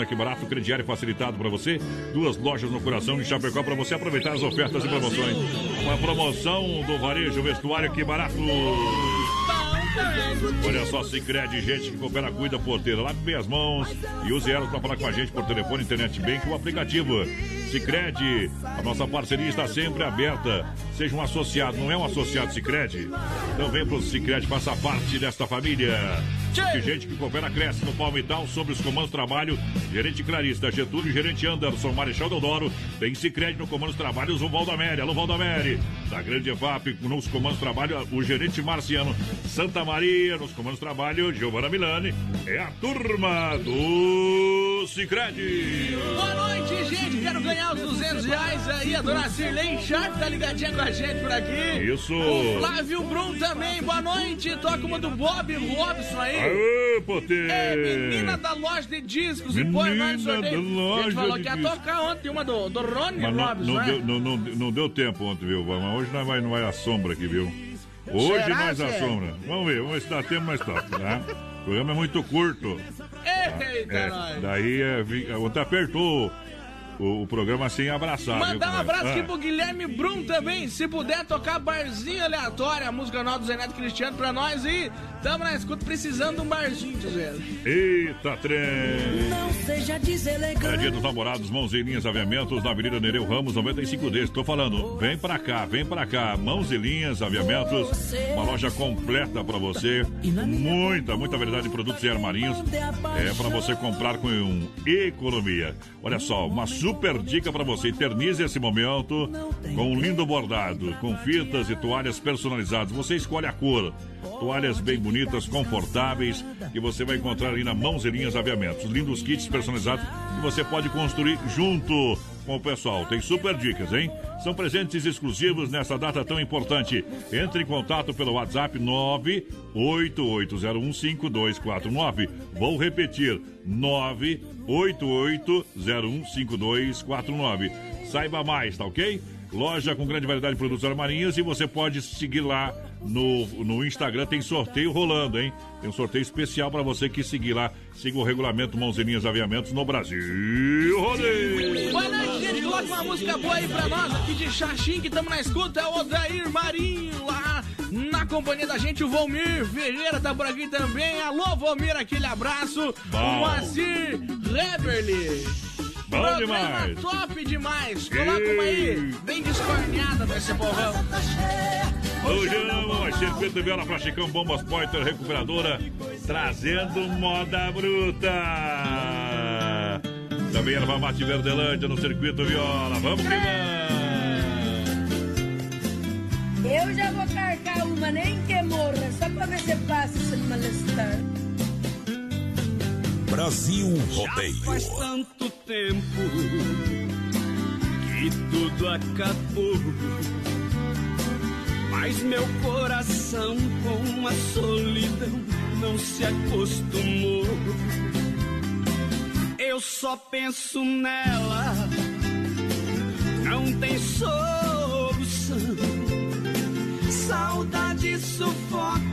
Aqui barato, crediário facilitado para você. Duas lojas no coração de Chapecó para você aproveitar as ofertas e promoções. Uma promoção do varejo vestuário aqui barato. Olha só, Cicred, gente que coopera, cuida, porteira. Lave as mãos e use elas para falar com a gente por telefone, internet bem com o aplicativo. Cicred, a nossa parceria está sempre aberta. Seja um associado, não é um associado Cicred? Então vem pro Cicred, faça parte desta família. Que gente que coopera cresce no Palmital sobre os comandos de trabalho. Gerente Clarista, Getúlio, gerente Anderson, Marechal Deodoro. Tem Cicred no comando de trabalho, o Valdomere. Alô, Valdomere. Da Grande EFAP, nos comandos de trabalho, o gerente Marciano. Santa Maria, nos comandos de trabalho, Giovana Milani. É a turma do Cicred. Boa noite, gente. Quero ganhar os 200 reais aí. A dona Cirlei Sharp tá ligadinha com a gente por aqui. Isso. O Flávio Brum também. Boa noite. Toca uma do Bob Robson aí. Aê, Potê! É, menina da loja de discos e põe mais no sorteio. da loja A gente falou que ia discos. tocar ontem uma do, do Ronnie Mas não, Robson, não né? deu, não, não, não deu tempo ontem, viu? Mas hoje nós vai, não vai a sombra aqui, viu? Hoje Será, nós a Zé? sombra. Vamos ver, vamos ver se dá tempo mais top, tá? O programa é muito curto. Eita, É, nós. daí é, ontem apertou o, o programa sem abraçar. viu, Mandar um abraço Ah, aqui pro Guilherme Brum também. Se puder tocar barzinho aleatório, a música nova do Zeneto Cristiano pra nós. E tamo na escuta precisando de um barzinho, Zé. Eita, trem! Não seja deselegante. É dia dos namorados, mãos e linhas aviamentos na Avenida Nereu Ramos, 95D. Estou falando, vem pra cá, vem pra cá. Mãos e linhas aviamentos, uma loja completa pra você. Muita, muita variedade de produtos e armarinhos. É pra você comprar com economia. Olha só, uma super dica pra você. Eternize esse momento com um lindo bordado, com fitas e toalhas personalizadas. Você escolhe a cor. Toalhas bem bonitas, confortáveis, que você vai encontrar ali na Mãos e Linhas Aviamentos. Lindos kits personalizados que você pode construir junto com o pessoal. Tem super dicas, hein? São presentes exclusivos nessa data tão importante. Entre em contato pelo WhatsApp 988015249. Vou repetir: 988015249. Saiba mais, tá ok? Loja com grande variedade de produtos armarinhos e você pode seguir lá no, no Instagram. Tem sorteio rolando, hein? Tem um sorteio especial para você que seguir lá. Siga o regulamento Mãos Linhas Aviamentos no Brasil. Rodeio! Boa noite, gente. Coloca uma música boa aí pra nós aqui de Xaxim, que estamos na escuta. É o Odair Marinho lá na companhia da gente. O Volmir Ferreira tá por aqui também. Alô, Volmir, aquele abraço. Bom. O Moacir Heberly. Bom Programa demais. top demais. Coloca uma aí, bem descorneada pra esse povão. Hoje não, vai ser Viola pra Chicão Bombas Pointer Recuperadora, trazendo moda bruta. Também Erva Mate Verdelândia no Circuito Viola. Vamos que vamos! Eu já vou carcar uma, nem que morra, só pra ver se passa esse malestar. Brasil Rodeio. Faz tanto tempo que tudo acabou. Mas meu coração com a solidão não se acostumou. Eu só penso nela, não tem solução. Saudade sufoca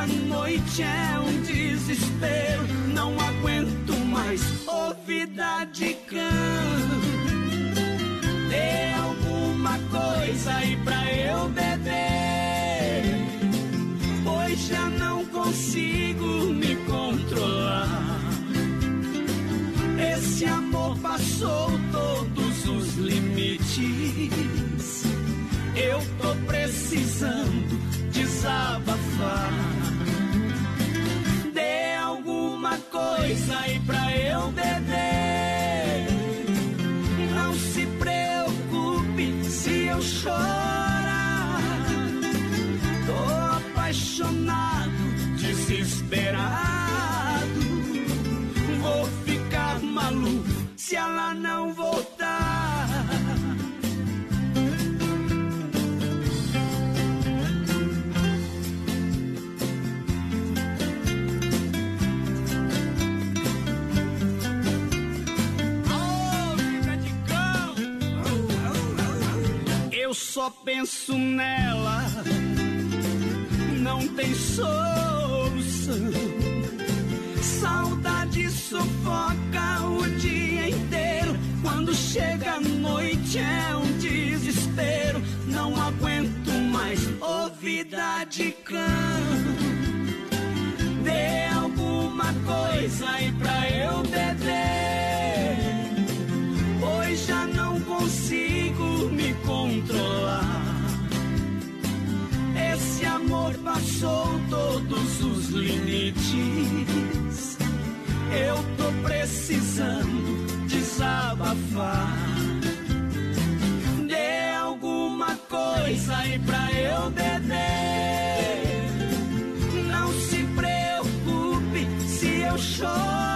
a noite é um desespero. Não aguento mais ouvida de cão. Dê alguma coisa aí pra eu beber. Pois já não consigo me controlar. Esse amor passou todos os limites. Eu tô precisando desabafar. Desesperado. Vou ficar maluco se ela não voltar. Eu só penso nela, não tem coração. Saudade sufoca o dia inteiro. Quando chega a noite é um desespero. Não aguento mais ouvida oh de cão. Dê alguma coisa aí pra eu beber. Esse amor passou todos os limites. Eu tô precisando desabafar. Dê alguma coisa aí pra eu beber. Não se preocupe se eu chorar.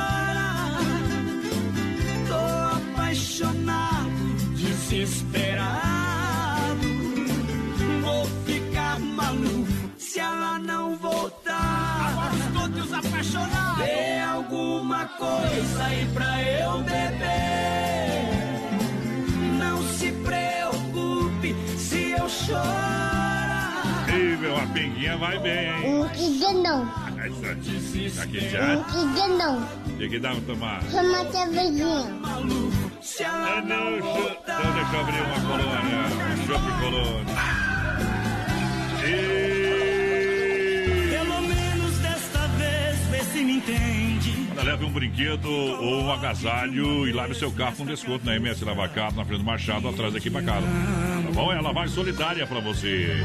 Apaixonados. Dê alguma coisa aí pra eu beber. Não se preocupe se eu chorar. Ih, meu, a pinguinha vai bem, hein? Não queria não. Essa aqui Não já. queria não. O que que dá pra tomar? Chama a cervejinha. Maluco se ela não, não então deixa eu abrir uma colônia. Um chopp colônia. Me entende. Olha, Leve um brinquedo ou um agasalho e lave seu carro com desconto na MS Lavacar, na frente do Machado, atrás daqui pra casa. Tá bom? É a lavagem solidária pra você.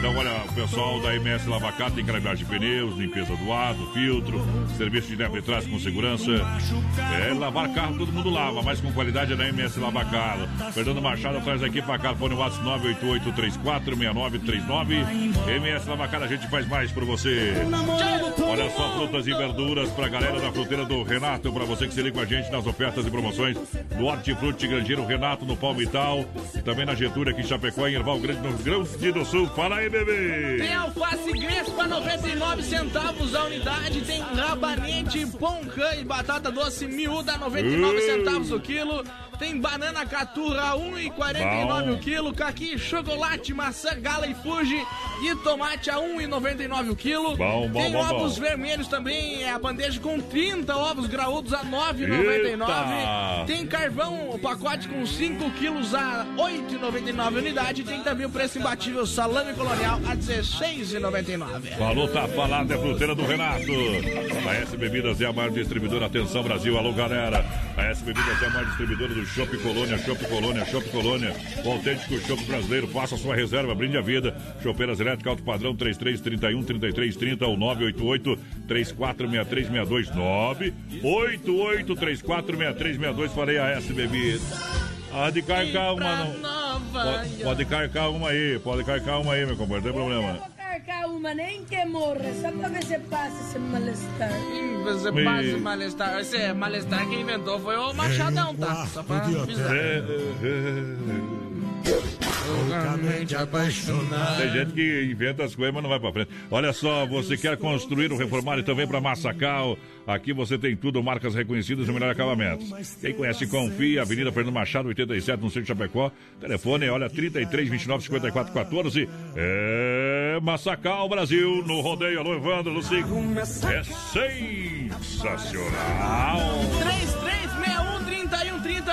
Então, olha, o pessoal da MS Lavacar tem calibragem de pneus, limpeza do ar, do filtro, serviço de leve e trás com segurança. É, lavar carro todo mundo lava, mas com qualidade é da MS Lavacar. Fernando Machado atrás daqui pra cá, fone WhatsApp 988346939. MS Lavacar, a gente faz mais por você. Olha só, frutas e verduras pra galera da fruteira do Renato, pra você que se liga com a gente nas ofertas e promoções do Hortifruti Grangeiro Renato no Palmital e também na Getúlio aqui em Chapecó, em Erval Grande, no Grande do Sul. Fala aí, bebê! Tem alface Grespa 99 centavos a unidade, tem rabanete, poncan e batata doce miúda 99 Ui. centavos o quilo. Tem banana caturra 1,49 Bom. o quilo, caqui, chocolate, maçã, gala e fuji e tomate a 1,99 o quilo. Bom, bom, Tem bom, ovos vermelhos também, é a bandeja com 30 ovos graúdos a 9,99. Eita. Tem carvão, o pacote com 5 quilos a 8,99 unidade. Tem também o preço imbatível salame colonial a 16,99. Falou, tá falado, é fruteira do Renato. A S Bebidas é a maior distribuidora. Atenção, Brasil. Alô, galera. A S Bebidas é a maior distribuidora do Shopping Colônia, Shopping Colônia, Shopping Colônia. O autêntico Shopping brasileiro. Faça sua reserva, brinde a vida. Chopeiras elétricas alto padrão 3331 3330 ou 988 346362 988 346362. Falei a S Bebidas. Ah, de carcar uma não. Pode, pode carcar uma aí, pode carcar uma aí, meu companheiro, não tem problema. Carcar uma, nem que morra, só pra ver se passa esse malestar. Você Me- passa malestar. Esse malestar quem inventou foi o Machadão, tá? Só pra avisar. Loucamente apaixonado. Tem gente que inventa as coisas, mas não vai pra frente. Olha só, você quer construir ou reformar, então vem pra Massacal. Aqui você tem tudo, marcas reconhecidas e o melhor acabamento. Quem conhece, confia. Avenida Fernando Machado, 87, no centro de Chapecó. Telefone, olha, 33 29 54 14. É Massacal, Brasil, no rodeio. Alô, Evandro, Lucico. É sensacional. 33613130 é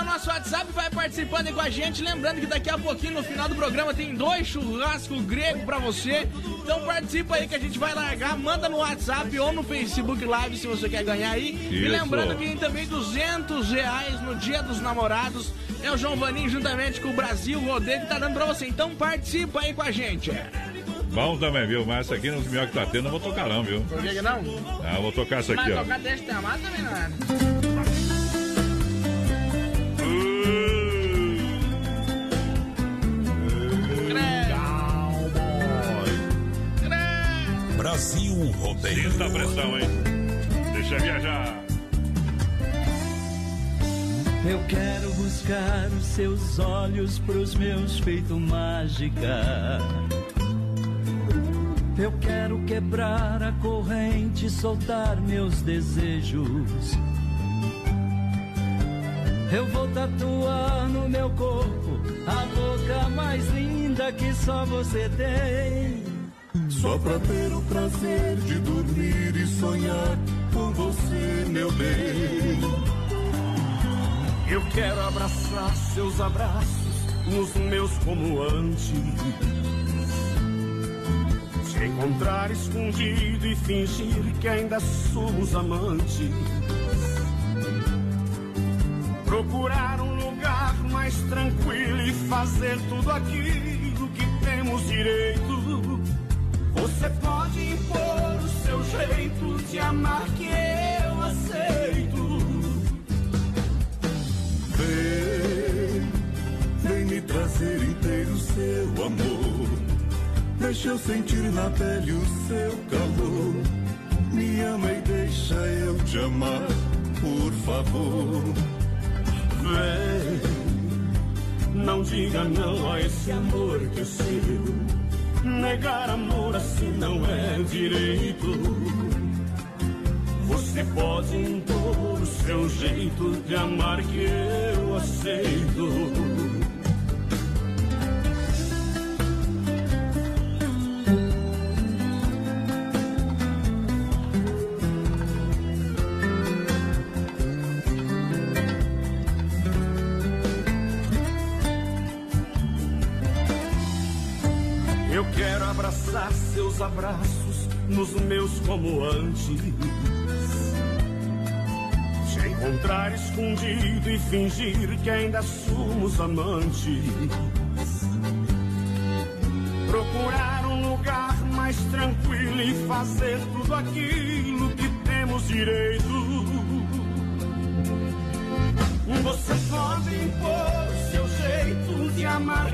o nosso WhatsApp, vai participando aí com a gente. Lembrando que daqui a pouquinho, no final do programa, tem dois churrascos grego pra você. Então participa aí que a gente vai largar. Manda no WhatsApp ou no Facebook Live se você quer ganhar aí. E Isso. lembrando que tem também 200 reais no Dia dos Namorados. É o João Vaninho juntamente com o Brasil Rodeio que tá dando pra você. Então participa aí com a gente. Bom também, viu? Mas essa aqui nos melhor que tá tendo, eu vou tocar não, viu? Por que que não? Ah, eu vou tocar essa aqui, Mas ó. tocar desse também não é. Brasil Rodeio. Sinta a pressão, hein? Deixa viajar. Eu quero buscar os seus olhos pros meus feito mágica. Eu quero quebrar a corrente, soltar meus desejos. Eu vou tatuar no meu corpo a boca mais linda que só você tem. Só pra ter o prazer de dormir e sonhar com você, meu bem. Eu quero abraçar seus abraços, os meus como antes. Se encontrar escondido e fingir que ainda somos amantes. Procurar um lugar mais tranquilo e fazer tudo aquilo que temos direito. Você pode impor o seu jeito de amar que eu aceito. Vem, vem me trazer inteiro seu amor. Deixa eu sentir na pele o seu calor. Me ama e deixa eu te amar, por favor. Vem, não diga não a esse amor que é seu. Negar amor assim não é direito. Você pode impor o seu jeito de amar que eu aceito. Abraços nos meus como antes. Te encontrar escondido e fingir que ainda somos amantes. Procurar um lugar mais tranquilo e fazer tudo aquilo que temos direito. Você pode impor o seu jeito de amar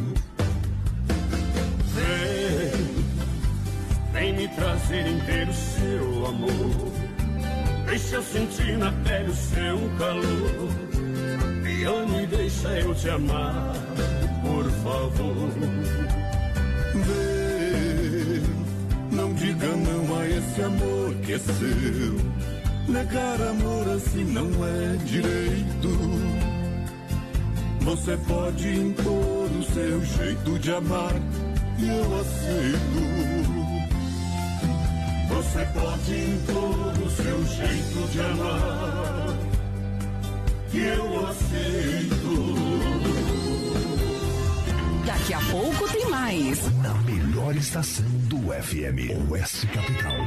Trazer inteiro seu amor. Deixa eu sentir na pele o seu calor. Me ame e deixa eu te amar, por favor. Vem, não diga não a esse amor que é seu. Negar amor assim não é direito. Você pode impor o seu jeito de amar e eu aceito. Você pode impor o seu jeito de amar e eu aceito. Daqui a pouco tem mais. Na melhor estação do FM, Oeste Capital.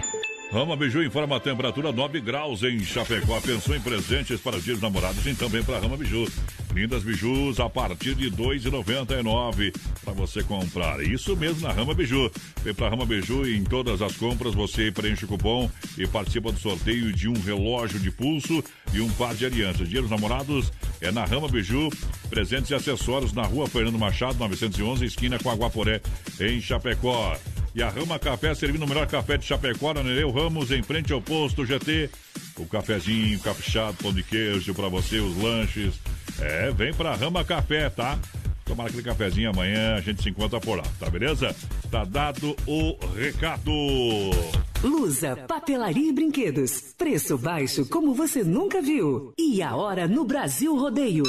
Rama Biju informa a temperatura 9 graus em Chapecó. Pensou em presentes para os dias dos namorados? Então vem para Rama Biju. Lindas bijus a partir de R$ 2,99 para você comprar. Isso mesmo na Rama Biju. Vem para Rama Biju e em todas as compras você preenche o cupom e participa do sorteio de um relógio de pulso e um par de alianças. Dia dos namorados é na Rama Biju. Presentes e acessórios na rua Fernando Machado, 911, esquina com Aguaporé, em Chapecó. E a Rama Café servindo o melhor café de Chapecó, na Nereu Ramos, em frente ao posto GT. O cafezinho, caprichado, pão de queijo para você, os lanches. É, vem pra Rama Café, tá? Tomar aquele cafezinho amanhã, a gente se encontra por lá, tá beleza? Tá dado o recado. Lusa, papelaria e brinquedos. Preço baixo como você nunca viu. E a hora no Brasil Rodeio.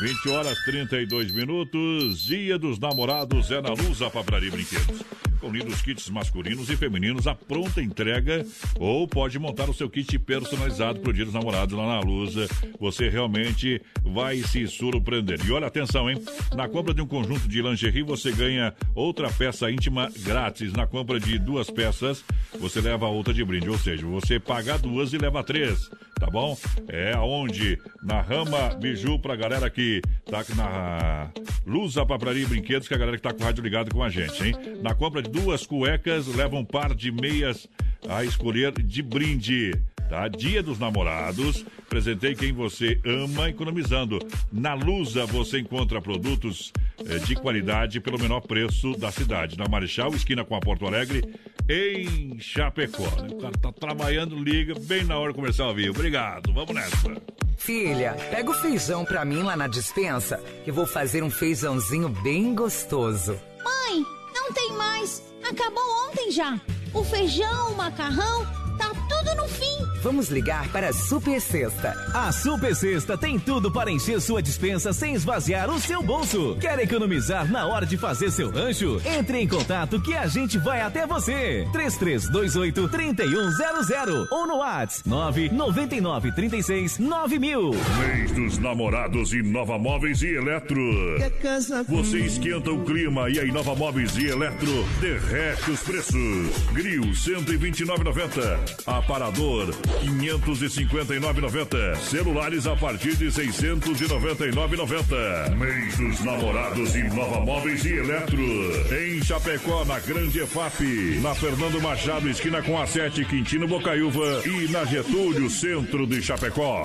20 horas 32 minutos. Dia dos namorados é na Lusa Papelaria e Brinquedos. Com lindos kits masculinos e femininos à pronta entrega. Ou pode montar o seu kit personalizado pro Dia dos Namorados lá na Lusa. Você realmente vai se surpreender. E olha, atenção, hein? Na compra de um conjunto de lingerie, você ganha outra peça íntima grátis. Na compra de duas peças, você leva outra de brinde. Ou seja, você paga duas e leva três. Tá bom? É aonde? Na Rama Biju pra galera que tá na Lusa Papelaria e Brinquedos, que é a galera que tá com o rádio ligado com a gente, hein? Na compra de duas cuecas, leva um par de meias a escolher de brinde. Tá? Dia dos Namorados. Presentei quem você ama economizando. Na Lusa você encontra produtos eh, de qualidade pelo menor preço da cidade. Na Marechal, esquina com a Porto Alegre, em Chapecó. O cara tá trabalhando, liga bem na hora a vir. Obrigado, vamos nessa. Filha, pega o feijão pra mim lá na dispensa, que vou fazer um feijãozinho bem gostoso. Mãe, não tem mais. Acabou ontem já. O feijão, o macarrão, Vamos ligar para a Super Sexta. A Super Sexta tem tudo para encher sua dispensa sem esvaziar o seu bolso. Quer economizar na hora de fazer seu rancho? Entre em contato que a gente vai até você. 3328 3100 ou no WhatsApp 999 36 9000. Mês dos namorados Inova Móveis e Eletro. Você esquenta o clima e a Inova Móveis e Eletro derrete os preços. Grill 129,90. Aparador 559,90. Celulares a partir de 699,90. Mês dos namorados Inova Móveis e Eletro. Em Chapecó, na Grande EFAP. Na Fernando Machado, esquina com a 7, Quintino Bocaiúva. E na Getúlio, centro de Chapecó.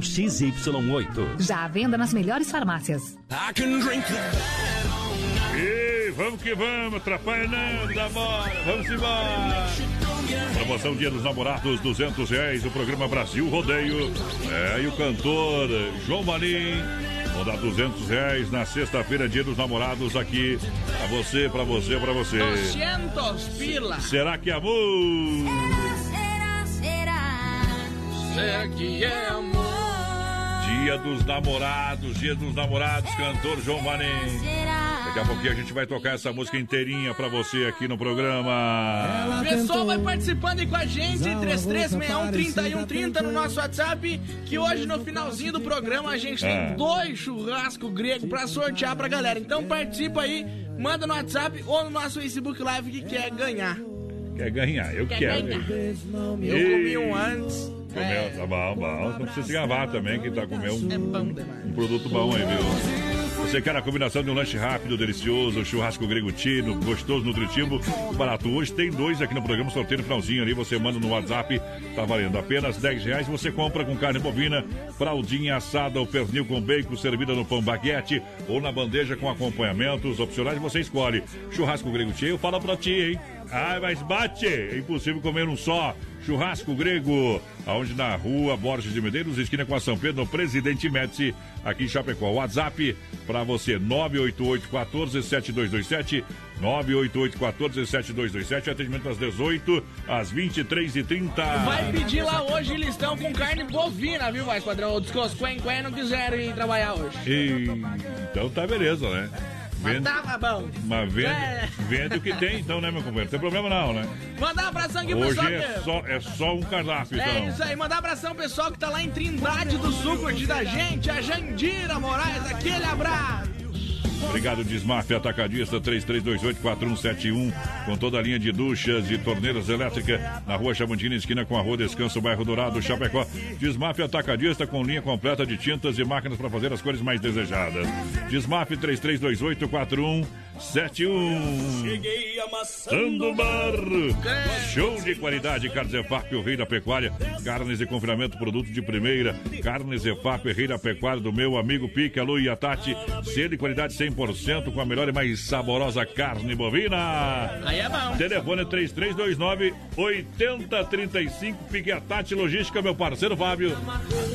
XY8. Já à venda nas melhores farmácias. E vamos que vamos, atrapalhando da bola, vamos embora. Promoção Dia dos Namorados, 200 reais, o programa Brasil Rodeio. É, e o cantor João Marim. Vou dar 200 reais na sexta-feira, Dia dos Namorados, aqui. Pra você, pra você, pra você. 200 pila. Será que é amor? Será, será, Será que é amor? Dia dos Namorados, Dia dos Namorados, cantor João Marim. Daqui a pouquinho a gente vai tocar essa música inteirinha pra você aqui no programa. O pessoal vai participando aí com a gente, 3361-3130 no nosso WhatsApp, que hoje no finalzinho do programa a gente tem Ah. dois churrascos grego pra sortear pra galera. Então participa aí, manda no WhatsApp ou no nosso Facebook Live que quer ganhar. Quer ganhar? Eu Quer quero. ganhar. Eu comi um antes. Comeu, tá bom, bom. Não precisa se gravar também, que tá comendo um, É um produto bom aí, viu? Você quer a combinação de um lanche rápido, delicioso, churrasco grego tino, gostoso, nutritivo, barato. Hoje tem dois aqui no programa, sorteio no finalzinho ali, você manda no WhatsApp, tá valendo apenas 10 reais. Você compra com carne bovina, fraldinha assada ou pernil com bacon, servida no pão baguete ou na bandeja com acompanhamentos opcionais, você escolhe. Churrasco grego tino, eu falo pra ti, hein? Ai, mas bate! É impossível comer um só. Churrasco grego, aonde na rua Borges de Medeiros, esquina com a São Pedro, no Presidente Médici, aqui em Chapecó. WhatsApp para você, 988 14 7227 988 14 7227 atendimento às 18, às 23 e 30 Vai pedir lá hoje listão com carne bovina, viu, vai, padrão? Os Quen não quiseram ir trabalhar hoje. E... Então tá beleza, né? Mas Vende, tava bom. mas vende, É. vende o que tem, então, né, meu companheiro? Não tem problema não, né? Mandar um abração aqui pro Hoje pessoal é que... só, é só um cardápio, É então. isso aí, mandar abração pro pessoal que tá lá em Trindade do Sul curtindo a gente, a Jandira Moraes, aquele abraço. Obrigado, Desmaf Atacadista 33284171, com toda a linha de duchas e torneiras elétricas na rua Chamantina, esquina com a rua Descanso, bairro Dourado, Chapecó. Desmaf Atacadista com linha completa de tintas e máquinas para fazer as cores mais desejadas. Desmaf 33284171. Cheguei amassando Sando Bar. Show de qualidade, Carnes EFAP, o rei da pecuária. Carnes de confinamento, produto de primeira. Carnes EFAP, rei da pecuária do meu amigo Pique, Alô e a Tati. Selo de qualidade 100% com a melhor e mais saborosa carne bovina. Aí é bom. Telefone 3329 8035. Pique a Tati Logística, meu parceiro Fábio.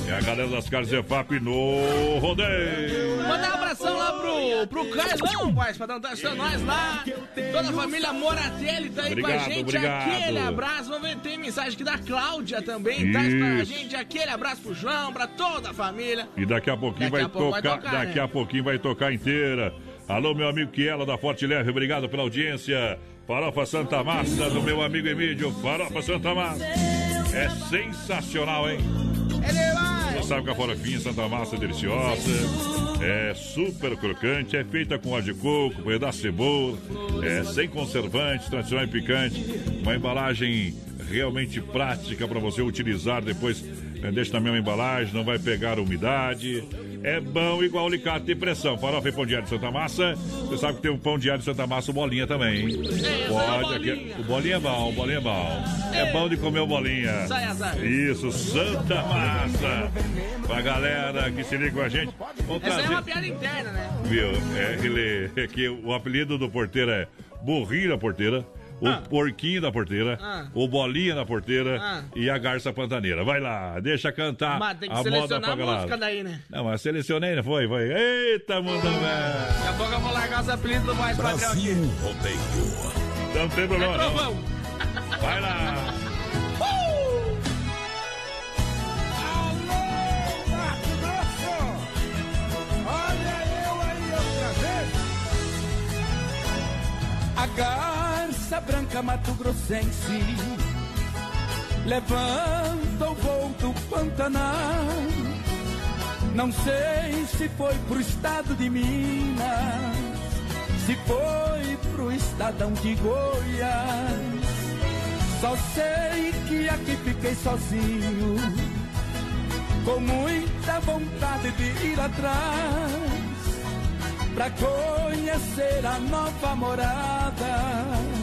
E a galera das Carnes EFAP no rodeio. Mandar um abração lá pro, pro Carlão, vai, padrão, tá nós lá. Toda a família Moratelli tá aí com a Obrigado, gente. obrigado. Aquele abraço. Vamos ver, tem mensagem aqui da Cláudia também, tá escutando a Isso. gente. Aquele abraço pro João, pra toda a família. E daqui a pouquinho Daqui vai, a pouco vai tocar, tocar, daqui né? a pouquinho vai tocar inteira. Alô, meu amigo Kiela da Forte Leve, obrigado pela audiência. Farofa Santa Massa do meu amigo Emílio. Farofa Santa Massa. É sensacional, hein? É demais. Sabe que a farofinha Santa Massa é deliciosa, é super crocante, é feita com óleo de coco, pedaço de cebola, é sem conservantes, tradicional e picante, uma embalagem realmente prática para você utilizar depois É, Deixa na mesma embalagem, não vai pegar umidade. É bom igual alicate de pressão. Farofa e pão diário de Santa Massa. Você sabe que tem um pão diário de Santa Massa, o bolinha também, hein? Pode, aqui. O bolinha é bom, o bolinha é bom. É bom de comer o bolinha. Isso, Santa Massa. Pra galera que se liga com a gente. Essa é uma piada interna, né? Viu? É, ele, é que o apelido do porteiro é Burrinho da Porteira, o Ah. Porquinho da Porteira, Ah. o Bolinha da Porteira Ah. e a Garça Pantaneira. Vai lá, deixa cantar Mas tem que a moda selecionar pra a música daí, né? Não, mas selecionei, não foi? Foi. Eita, mundo velho! Daqui a pouco eu vou largar os apelidos do mais padrão aqui. Não tem problema, É não. Vai lá! Olha eu aí outra vez. A garça branca Mato Grossense levanta o voo do Pantanal. Não sei se foi pro estado de Minas, se foi pro estadão de Goiás. Só sei que aqui fiquei sozinho com muita vontade de ir atrás pra conhecer a nova morada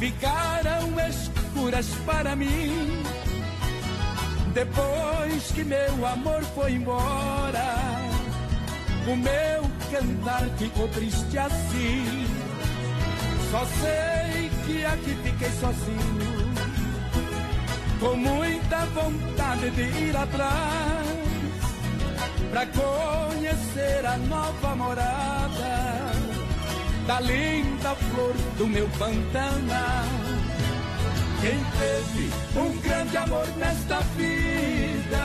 Ficaram escuras para mim. Depois que meu amor foi embora, o meu cantar ficou triste assim. Só sei que aqui fiquei sozinho, com muita vontade de ir atrás pra conhecer a nova morada da linda flor do meu Pantanal. Quem teve um grande amor nesta vida,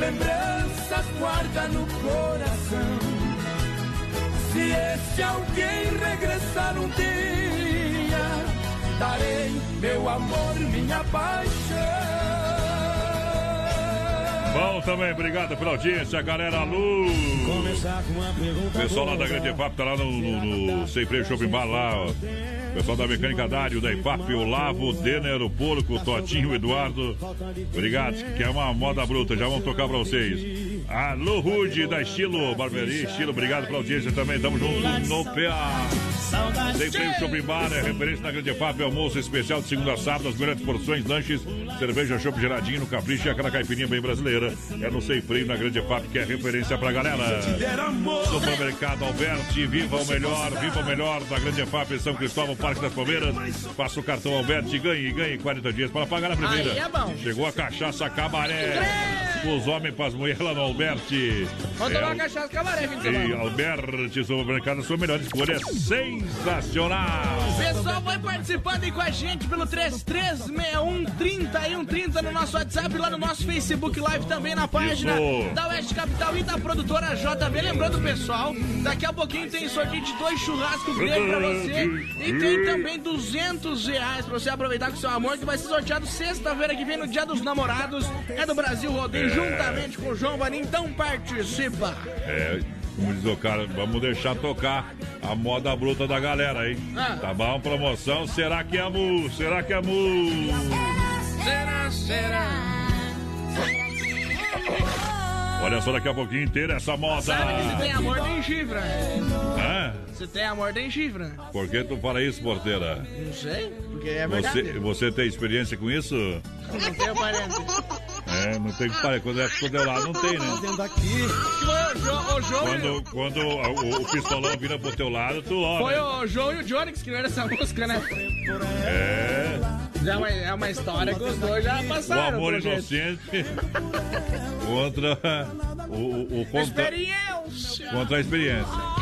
lembranças guarda no coração. Se esse alguém regressar um dia, darei meu amor, minha paixão. Bom também, obrigado pela audiência, galera. Lu! Pergunta. Pessoal lá da Grande EFAP tá lá no, no, no Sem Freio Shopping Bar lá, ó. Pessoal da Mecânica Dário, da EFAP, o Lavo, o Denner, o Porco, o Totinho, o Eduardo. Obrigado, que é uma moda bruta, já vamos tocar pra vocês. Alô, Rude, da Estilo, Barbearia, Estilo, obrigado pela audiência também, tamo junto no PA. Sem Freio Shopping Bar, é referência na Grande EFAP, almoço especial de segunda a sábado, as melhores porções, lanches, cerveja, chopp geladinho no Capricho e aquela caipirinha bem brasileira. É no Sem Freio, na Grande EFAP, que é referência pra galera. Supermercado Alberti, viva o melhor, viva o melhor da Grande EFAP São Cristóvão, Parque das Palmeiras. Faça o cartão Alberti, ganhe, ganhe 40 dias para pagar a primeira. É. Chegou a cachaça Cabaré. Os homens para as mulheres lá no Alberti. Vamos É tomar uma cachaça cabaré, fim de e. Alberti Supermercado, sua melhor escolha é sensacional. Pessoal, vai participando aí com a gente pelo 3361-3130 no nosso WhatsApp, lá no nosso Facebook Live também na página Isso. da Oeste Capital e da produtora JB. Lembrando, pessoal, daqui a pouquinho tem sorteio de dois churrascos gregos pra você e tem também 200 reais pra você aproveitar com seu amor, que vai ser sorteado sexta-feira que vem no Dia dos Namorados. É do Brasil Rodeio. Juntamente com o João Vanim. Então participa! É, como diz o cara, vamos deixar tocar a moda bruta da galera, hein? Ah. Tá bom? Promoção, será que é mu? Será que é mu? Será, será? Olha só, daqui a pouquinho inteira essa moda. Sabe que se tem amor, tem chifre, né? Hã? Se tem amor, tem chifre, né? Por que tu fala isso, porteira? Não sei, porque é verdade. Você, você tem experiência com isso? Não tenho parente. É, não tem que parar. Quando é quando é lá, não tem, né? O o Quando, quando o, o pistolão vira pro teu lado, tu ó. Foi né? o João e o Johnny que escreveram essa música, né? É. Já vai- é uma história que os dois já O passaram. amor pro jeito. inocente contra o, o, o contra, Experiência. contra a experiência.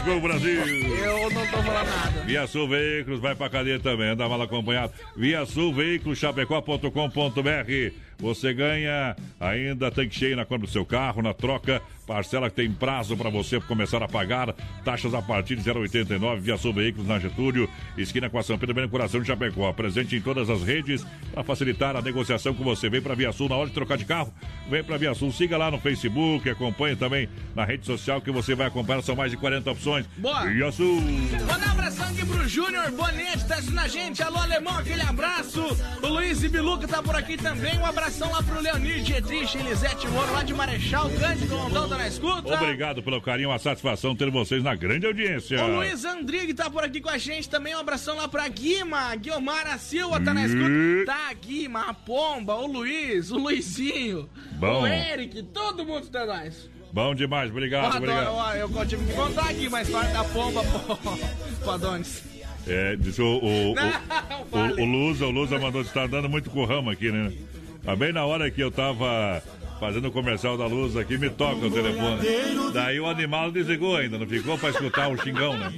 Let's go, Brasil! Eu não tô falando nada. Via Sul Veículos, vai pra cadeia também, anda mal acompanhado. Via Sul Veículos, chapecó.com.br. Você ganha ainda tanque cheio na compra do seu carro, na troca, parcela que tem prazo para você começar a pagar, taxas a partir de 0,89, Via Sul Veículos na Getúlio, esquina com a São Pedro, bem no coração de Chapecó. Presente em todas as redes para facilitar a negociação com você. Vem pra Via Sul na hora de trocar de carro, vem pra Via Sul, siga lá no Facebook, acompanhe também na rede social que você vai acompanhar, são mais de 40 opções. Boa. Via Sul! Manda um abração aqui pro Júnior Bonete, tá assistindo a gente. Alô, alemão, aquele abraço. O Luiz Ibiluca tá por aqui também. Um abração lá pro Leonir Dietrich, Elisete Moro, lá de Marechal, Cândido tá na escuta. Obrigado pelo carinho, uma satisfação ter vocês na grande audiência. O Luiz Andrigue tá por aqui com a gente também. Um abração lá pra Guima. Guilmara Silva tá na escuta. Tá Guima, a Pomba, o Luiz, o Luizinho, Bom. o Eric, todo mundo tá nós. Bom demais, obrigado, Eu adoro, obrigado. ó, eu tive que contar aqui uma história da Pomba pro, Adonis. É, disse o, o, o, Não, o, o Lusa, o Lusa mandou, está dando muito com o ramo aqui, né? Tá bem na hora que eu tava fazendo o comercial da luz aqui, me toca o telefone. Daí o animal desligou ainda, não ficou pra escutar o xingão, né?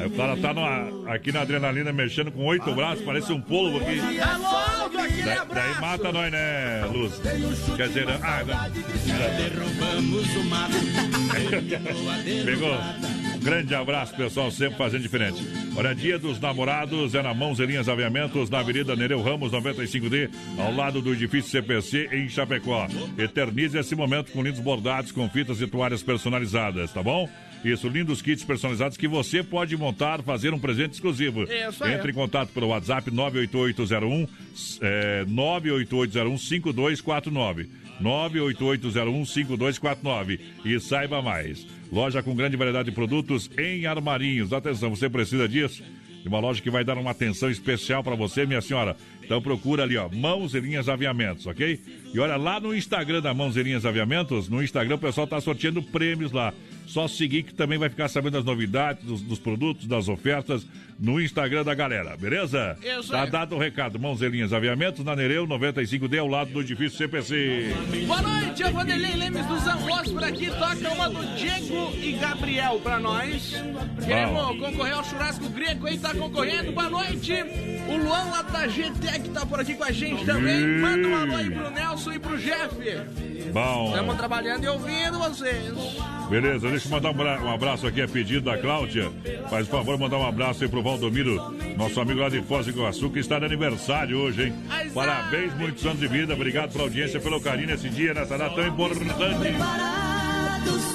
Aí o cara tá numa- aqui na adrenalina mexendo com oito braços, parece um polvo aqui. Aquele Daí, mata nós, né, Luz? Quer dizer, ah, Derrubamos o mato. não. Pegou? Grande abraço, pessoal, sempre fazendo diferente. Olha, dia dos namorados é na Mãos e Linhas Aviamentos, na Avenida Nereu Ramos, 95D, ao lado do edifício CPC, em Chapecó. Eternize esse momento com lindos bordados, com fitas e toalhas personalizadas, tá bom? Isso, lindos kits personalizados que você pode montar, fazer um presente exclusivo. Isso aí. Entre em contato pelo WhatsApp 98801 é, 98801 5249. 98801 5249 e saiba mais. Loja com grande variedade de produtos em armarinhos. Atenção, você precisa disso? De uma loja que vai dar uma atenção especial para você, minha senhora. Então procura ali, ó, Mãos e Linhas Aviamentos, ok? E olha lá no Instagram da Mãos e Linhas Aviamentos, no Instagram o pessoal tá sorteando prêmios lá. Só seguir que também vai ficar sabendo das novidades, dos, dos produtos, das ofertas no Instagram da galera, beleza? Isso Tá aí. dado o recado. Mãos e Linhas Aviamentos, na Nereu 95D, ao lado do edifício CPC. Boa noite, eu Vanderlei Lemes dos Anjos por aqui. Toca uma do Diego e Gabriel pra nós. Queremos concorrer ao churrasco grego aí, tá concorrendo. Boa noite. O Luan lá da GTEC tá por aqui com a gente também. Manda um alô aí pro Nelson e pro Jeff. Bom. Estamos trabalhando e ouvindo vocês. Beleza, deixa eu mandar um, bra- abraço aqui a pedido da Cláudia. Faz o favor, mandar um abraço aí pro Valdomiro, nosso amigo lá de Foz do Iguaçu, que está de aniversário hoje, hein? Parabéns, muitos anos de vida. Obrigado pela audiência, pelo carinho nesse dia, nessa data tão importante.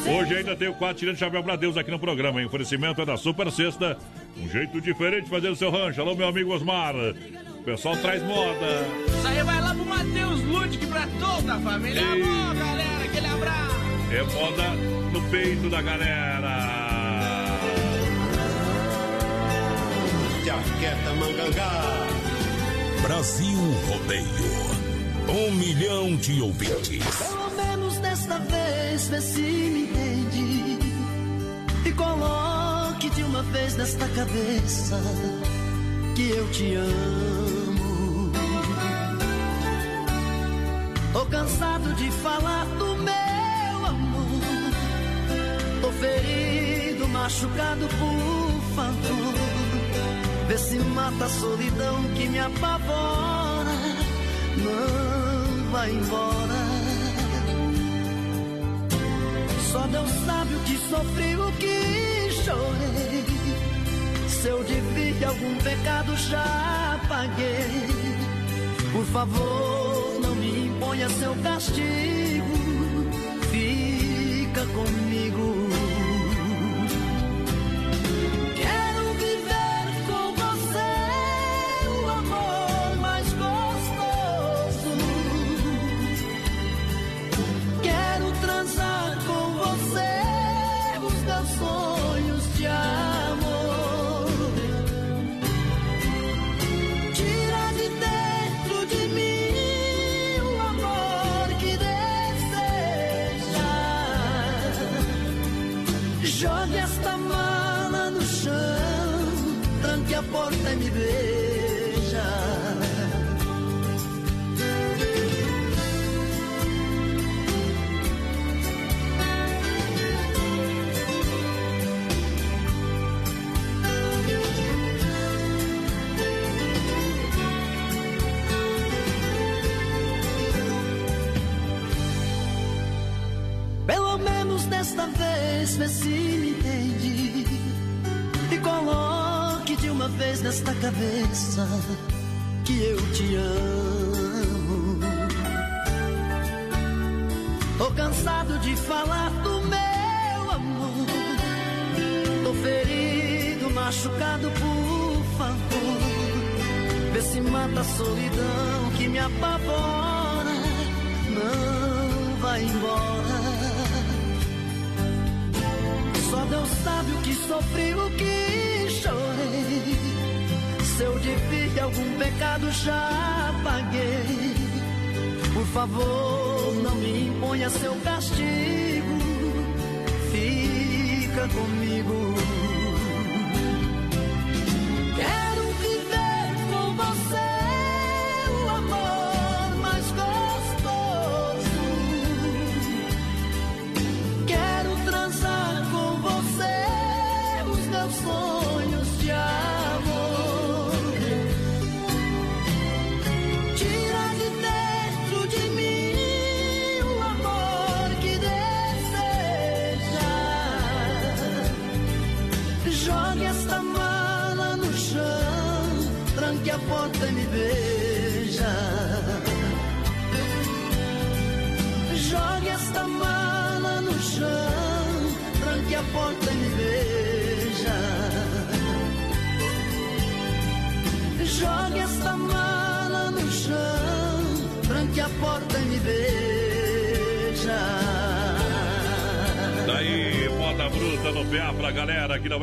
Hoje ainda tem o quadro tirando chapéu pra Deus aqui no programa, hein? Oferecimento é da Super Sexta. Um jeito diferente de fazer o seu rancho. Alô, meu amigo Osmar. O pessoal traz moda. Isso aí vai lá pro Matheus Ludwig pra toda a família. Alô, galera, aquele abraço. É moda no peito da galera. Jaqueta Mangangá. Brasil Rodeio. Um milhão de ouvintes. Pelo menos desta vez, vê se me entende. E coloque de uma vez nesta cabeça que eu te amo. Tô cansado de falar do meu machucado, por favor. Vê se mata a solidão que me apavora. Não vai embora. Só Deus sabe o que sofri, o que chorei. Se eu devia algum pecado, já paguei. Por favor, não me imponha seu castigo. Fica comigo. Vez, vê se me entende. E coloque de uma vez nesta cabeça que eu te amo. Tô cansado de falar do meu amor. Tô ferido, machucado, por favor. Vê se mata a solidão que me apavora. Não vai embora. Sabe o que sofri, o que chorei. Se eu devia algum pecado, já paguei. Por favor, não me imponha seu castigo. Fica comigo.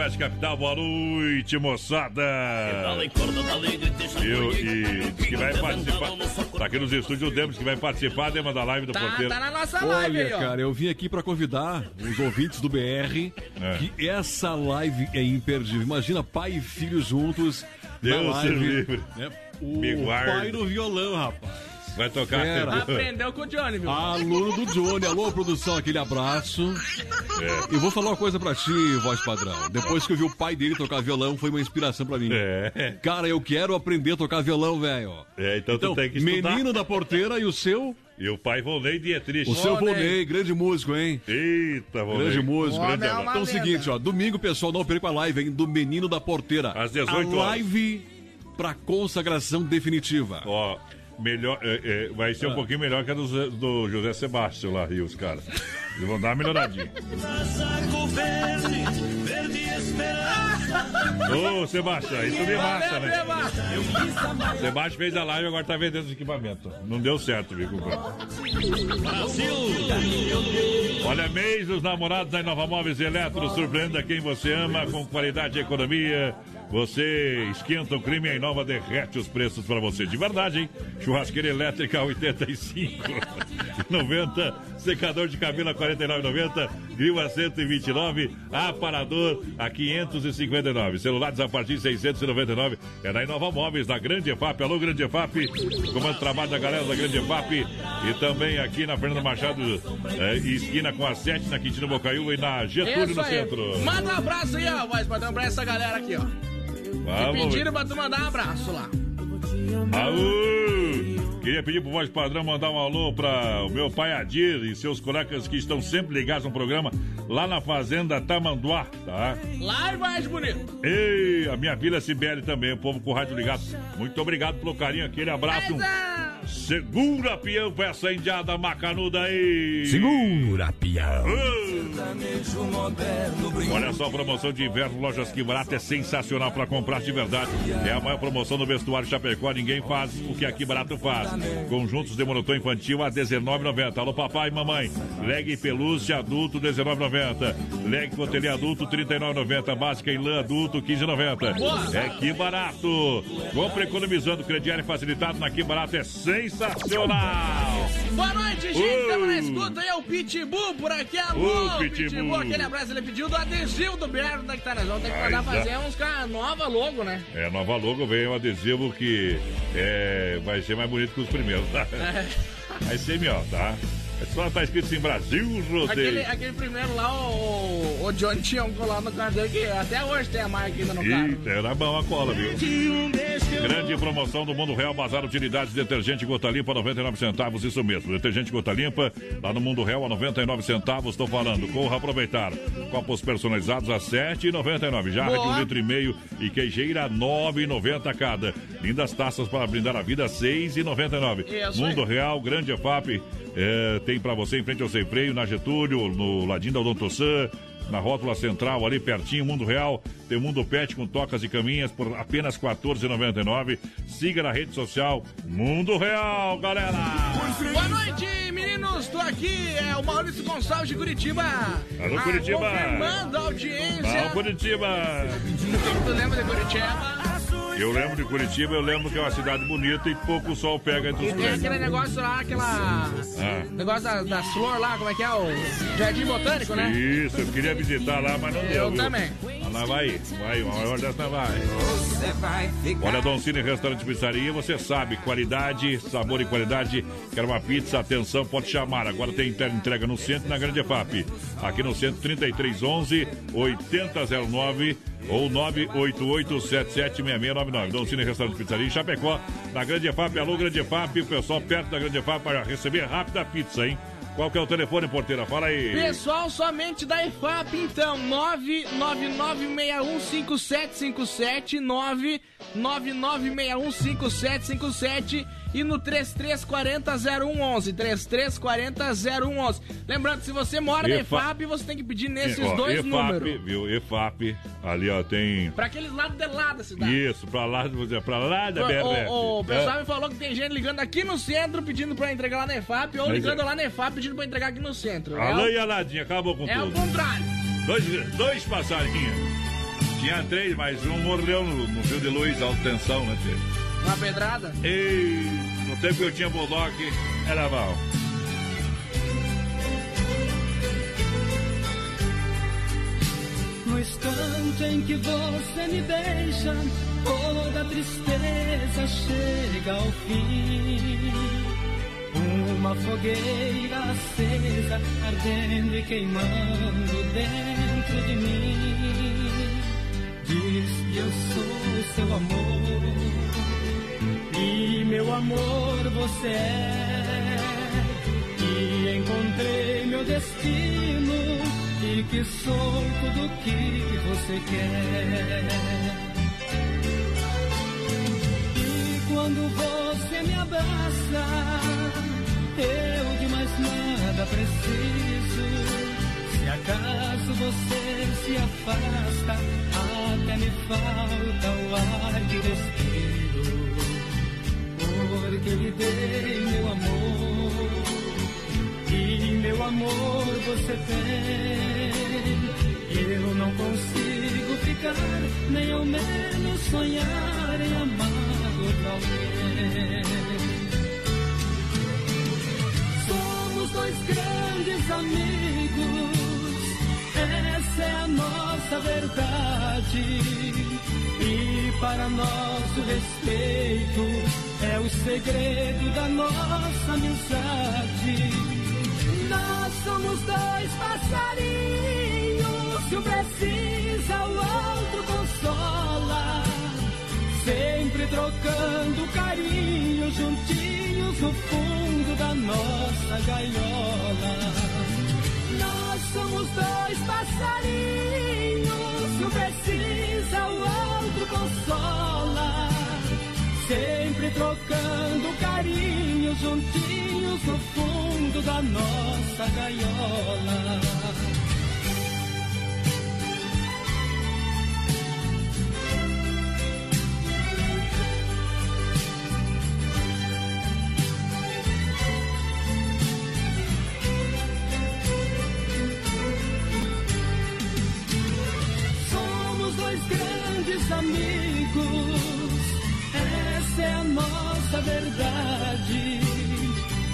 Oeste Capital. Boa noite, moçada. Eu, e diz que vai participar. Tá aqui nos estúdios o Demos que vai participar Dema, da live do Tá, porteiro. tá na nossa live aí, Olha, ó. cara, eu vim aqui pra convidar os ouvintes do BR É. que essa live é imperdível. Imagina pai e filho juntos Deus na live. livre. né? O pai no violão, rapaz. Vai tocar. Fera. Aprendeu com o Johnny, viu? Aluno do Johnny. Alô, produção, aquele abraço. É. E vou falar uma coisa pra ti, voz padrão. Depois que eu vi o pai dele tocar violão, foi uma inspiração pra mim. É. Cara, eu quero aprender a tocar violão, velho. É, então, Então, tu tem que estudar. menino da porteira e o seu? E o pai Volney Dietrich. O seu Volney, grande músico, hein? Eita, Volney. Grande músico. Grande é. Então é o seguinte, ó, domingo, pessoal, não perca a live, hein, do Menino da Porteira. Às 18 A horas. live pra consagração definitiva. Ó, melhor, é, é, vai ser um Ah. pouquinho melhor que a do, do José Sebastião lá, e os caras. Eles vão dar uma melhoradinha. Ô, Sebastião, isso de massa, né? Sebastião fez a live e agora tá vendendo os equipamentos. Não deu certo, viu, compadre? Olha, mês dos namorados da Inova Móveis Eletro, surpreenda quem você ama com qualidade e economia. Você esquenta o crime e a Inova derrete os preços para você. De verdade, hein? Churrasqueira elétrica a 85,90. Secador de cabelo a 49,90. Grill a 129. Aparador a 559. Celulares a partir de 699. É na Inova Móveis, na Grande EFAP. Alô, Grande EFAP. Comando trabalho da galera da Grande EFAP. E também aqui na Fernanda Machado, é, esquina com a 7, na Quintino Bocaiúva e na Getúlio Isso no aí. centro. Manda um abraço aí, ó, voz padrão, pra essa galera aqui, ó. Vamos. Que pediram pra tu mandar um abraço lá. Aú! Queria pedir pro voz padrão mandar um alô para o meu pai Adir e seus colegas que estão sempre ligados no programa lá na Fazenda Tamanduá, tá? Lá e mais bonito. Ei, a minha filha Sibeli também, o povo com o rádio ligado. Muito obrigado pelo carinho, aquele abraço. Segura, peão, pra essa indiada macanuda aí. Segura, pião. Olha só a promoção de inverno Lojas Que Barato é sensacional para comprar de verdade. É a maior promoção no vestuário Chapecó. Ninguém faz o que aqui Barato faz. Conjuntos de monotom infantil a R$19,90. Alô, papai e mamãe. Leg pelúcia adulto R$19,90. Leg cotelê adulto R$39,90. Básica em lã adulto R$15,90. É que barato. Compre economizando. Crediário facilitado na Que Barato é sensacional. Boa noite, gente. Uh. Estamos na escuta aí. É o Pitbull por aqui. Alô, Ô, Pitbull. Pitbull. aquele abraço, ele pediu do adesivo do Berno da Guitarrazão. Tem que mandar fazer tá. uns com a nova logo, né? É, nova logo vem um adesivo que é, vai ser mais bonito que os primeiros, tá? É. Vai ser melhor, tá? É só tá escrito assim, Brasil Rodeio. Aquele, aquele primeiro lá, o, o Johnny tinha um colado no carro dele que até hoje tem a marca ainda no carro. Eita, era bom a cola, viu? Grande promoção do Mundo Real, Bazar Utilidades, detergente Gota Limpa, 99 centavos, isso mesmo. Detergente Gota Limpa, lá no Mundo Real, a 99 centavos, estou falando. Corra aproveitar. Copos personalizados a 7,99. Jarra de um Boa. litro e meio e queijeira 9,90 cada. Lindas taças para brindar a vida, 6,99. Isso Mundo aí. Real, Grande EFAP, é, tem para você em frente ao Sem Freio, na Getúlio, no ladinho da Odontossan, na rótula central, ali pertinho, Mundo Real. Tem Mundo Pet com tocas e caminhas por apenas R$ 14,99. Siga na rede social Mundo Real, galera! Boa noite, meninos. Tô aqui, é o Maurício Gonçalves de Curitiba. Alô, Ah, Curitiba. Confirmando a audiência. Vamos, Curitiba! Tu lembra de Curitiba? Eu lembro de Curitiba, eu lembro que é uma cidade bonita e pouco sol pega entre E os tem aquele prédios. negócio lá, aquela. Ah. Negócio da- das flores lá, como é que é? O Jardim Botânico, né? Isso, eu queria visitar lá, mas não deu. Eu viu? também. Mas lá vai, vai, uma hora dessa vai. Olha, Don Cine Restaurante e Pizzaria, você sabe, qualidade, sabor e qualidade. Quer uma pizza? Atenção, pode chamar. Agora tem inter- entrega no centro e na Grande EFAP. Aqui no centro, 3311 8009 ou 988776699. Don Cine Restaurante Pizzaria em Chapecó, na Grande EFAP. Alô, Grande EFAP, o pessoal perto da Grande EFAP para receber rápida pizza, hein? Qual que é o telefone, porteira? Fala aí. Pessoal, somente da EFAP, então, 999615757, 999615757 e no 3340-0111, 3340-0111. Lembrando, se você mora na EFA- EFAP, você tem que pedir nesses Ó, dois EFAP, números. viu? EFAP, ali ó, tem... Pra aqueles lados de lá da cidade. Isso, pra lá, pra lá da O, BRF. o, o pessoal É. me falou que tem gente ligando aqui no centro pedindo pra entregar lá na EFAP ou Mas ligando é- lá na EFAP pedindo pra entregar aqui no centro. Alô é, e Aladinha, acabou com o, é o tudo. contrário. Dois, dois passarinhos. Tinha três, mas um morreu no, no fio de luz, alta tensão, né, tio? Uma pedrada. Ei, no tempo que eu tinha Bulldog, era mal. No instante em que você me beija, toda tristeza chega ao fim. Uma fogueira acesa, ardendo e queimando dentro de mim. Diz que eu sou seu amor, e meu amor você é. E encontrei meu destino e que sou tudo que você quer. E quando você me abraça, eu de mais nada preciso. Se acaso você se afasta, até me falta o ar de respiro. Porque lhe dei meu amor e meu amor você tem. Eu não consigo ficar, nem ao menos sonhar em amar outra alguém. Somos dois grandes amigos, essa é a nossa verdade. E para nosso respeito é o segredo da nossa amizade. Nós somos dois passarinhos, se um precisa, o outro consola. Sempre trocando carinho, juntinhos no fundo da nossa gaiola. Nós somos dois passarinhos, se um precisa, o outro consola. Sempre trocando carinho, juntinhos no fundo da nossa gaiola. Somos dois grandes amigos, essa é a nossa verdade.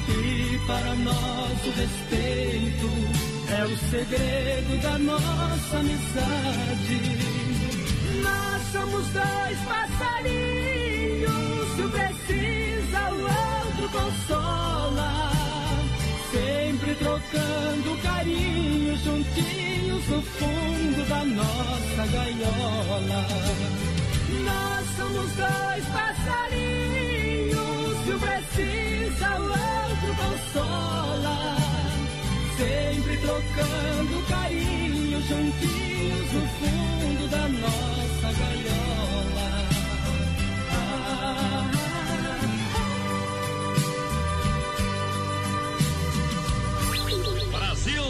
E para nosso respeito é o segredo da nossa amizade. Nós somos dois passarinhos, se um precisa, o outro consola. Sempre trocando carinho, juntinhos no fundo da nossa gaiola. Nós somos dois passarinhos, se um precisa, o outro consola. Sempre trocando carinho, juntinhos no fundo da nossa gaiola. Ah, Brasil!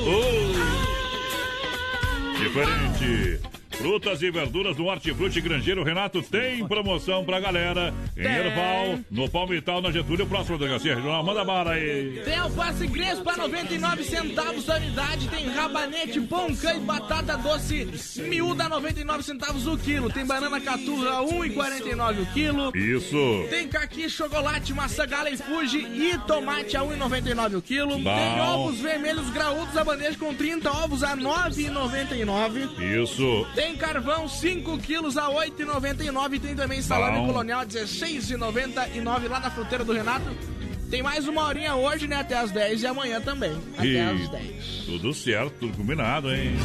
Diferente. Frutas e verduras do Hortifruti Grangeiro Renato tem promoção pra galera. Em. Erval, no Palmital, na Getúlio, próximo da Delegacia Regional. Manda bala aí. Tem alface crespa 99 centavos a unidade, tem rabanete, ponca e batata doce miúda 99 centavos o quilo, tem banana caturra 1,49 o quilo. Isso. Tem caqui, chocolate, maçã gala e fuji e tomate a 1,99 o quilo. Bom. Tem ovos vermelhos graúdos a bandeja com 30 ovos a 9,99. Isso. Tem carvão 5 quilos a 8,99. Tem também salame Bom. colonial a 16,99 lá na fruteira do Renato. Tem mais uma horinha hoje, né? Até as 10 e amanhã também. Até E as 10. Tudo certo, tudo combinado, hein?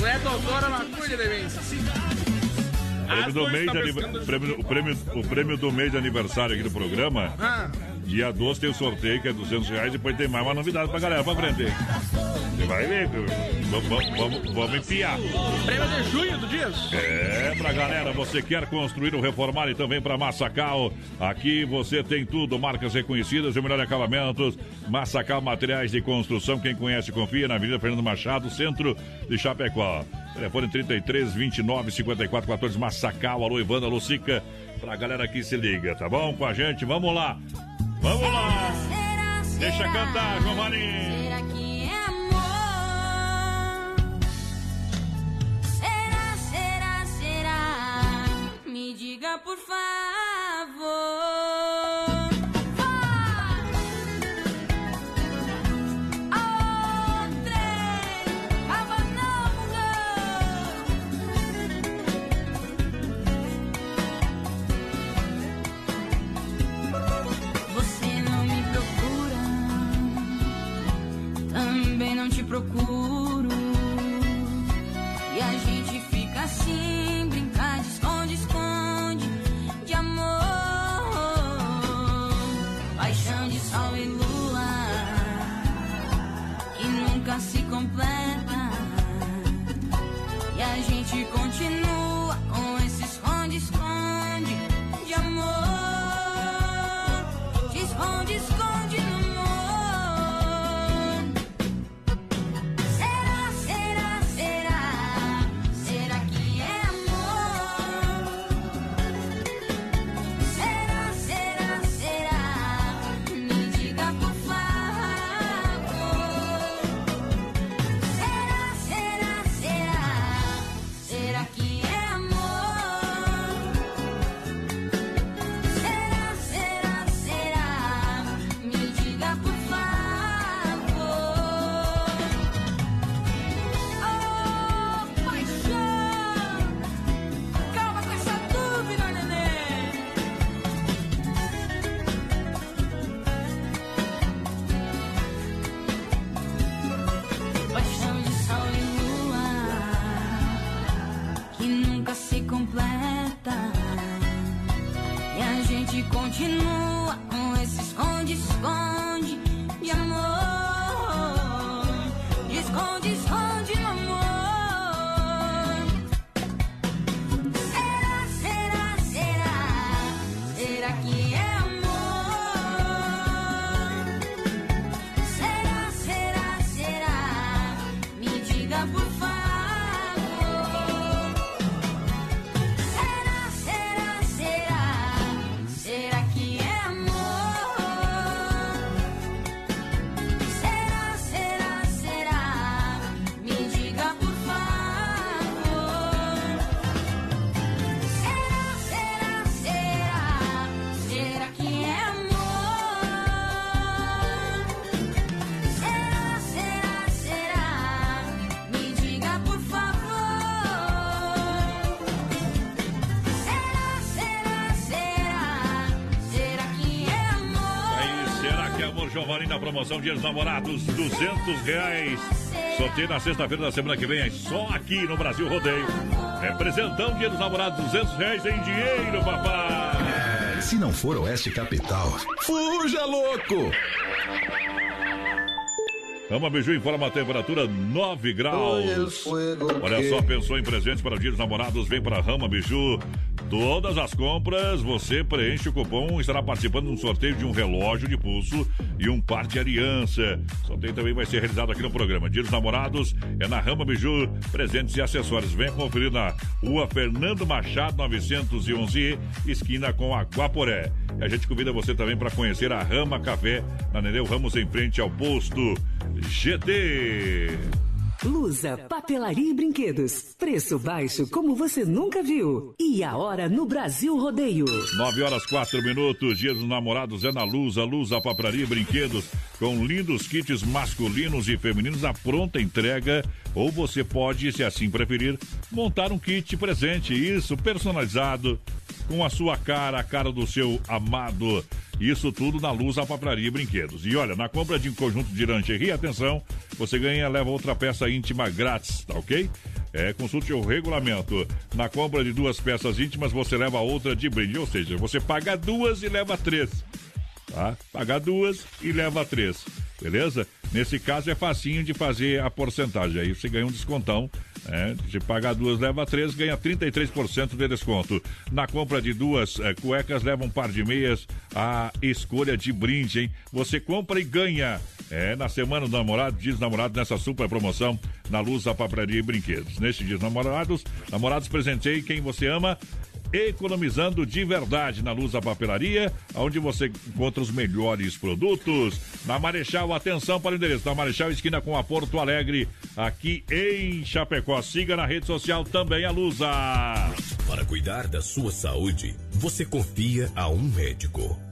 Não é doutora, mas cuide de mim. Prêmio do mês tá pescando. prêmio- o, prêmio, o prêmio do mês de aniversário aqui do programa. Ah. Dia 12 tem o sorteio, que é 200 reais. Depois tem mais uma novidade pra galera pra frente. Você vai ver. Vamos, vamos, vamos, enfiar. Prêmio de junho do Dias. É, pra galera, você quer construir ou reformar, então vem pra Massacal. Aqui você tem tudo, marcas reconhecidas e o melhor acabamentos. Massacal Materiais de Construção, quem conhece, confia na Avenida Fernando Machado, centro de Chapecó. Telefone 33 29 54 14, Massacal, alô Ivana, alô Sica. Pra galera que se liga, tá bom? Com a gente, vamos lá. Vamos lá. Deixa cantar, João Marinho. Por favor. Você não me procura, também não te procuro. E gente continua promoção Dia dos Namorados, 200 reais. Sorteio na sexta-feira da semana que vem, é só aqui no Brasil Rodeio. Representão Dia dos Namorados, 200 reais em dinheiro, papai. Se não for Oeste Capital, fuja louco! Rama Biju informa a temperatura 9 graus. Olha só, pensou em presentes para o Dia dos Namorados? Vem para Rama Biju. Todas as compras, você preenche o cupom e estará participando de um sorteio de um relógio de pulso e um par de aliança. Sorteio também vai ser realizado aqui no programa. Dia dos Namorados é na Rama Biju, presentes e acessórios. Venha conferir na rua Fernando Machado, 911, esquina com a Guaporé. E a gente convida você também para conhecer a Rama Café, na Nereu Ramos, em frente ao posto GT. Lusa, papelaria e brinquedos. Preço baixo como você nunca viu. E a hora no Brasil Rodeio. 9 horas 4 minutos, Dia dos Namorados é na Lusa, Lusa Papelaria e Brinquedos, com lindos kits masculinos e femininos à pronta entrega. Ou você pode, se assim preferir, montar um kit presente, isso, personalizado, com a sua cara, a cara do seu amado. Isso tudo na luz, a papelaria e brinquedos. E olha, na compra de um conjunto de lingerie, atenção, você ganha leva outra peça íntima grátis, tá ok? É, consulte o regulamento. Na compra de duas peças íntimas, você leva outra de brinde. Ou seja, você paga duas e leva três. Tá? Paga duas e leva três. Beleza? Nesse caso é facinho de fazer a porcentagem. Aí você ganha um descontão. Né? Se pagar duas, leva três, ganha 33% de desconto. Na compra de duas eh, cuecas, leva um par de meias. A escolha de brinde, hein? Você compra e ganha. É, na semana do namorado, dias namorado, nessa super promoção na Luz da Papelaria e Brinquedos. Neste dia dos namorados, namorados presentei quem você ama economizando de verdade na Luz da Papelaria, onde você encontra os melhores produtos. Na Marechal, atenção para o endereço da Marechal, esquina com a Porto Alegre, aqui em Chapecó. Siga na rede social também a Lusa. Para cuidar da sua saúde, você confia a um médico.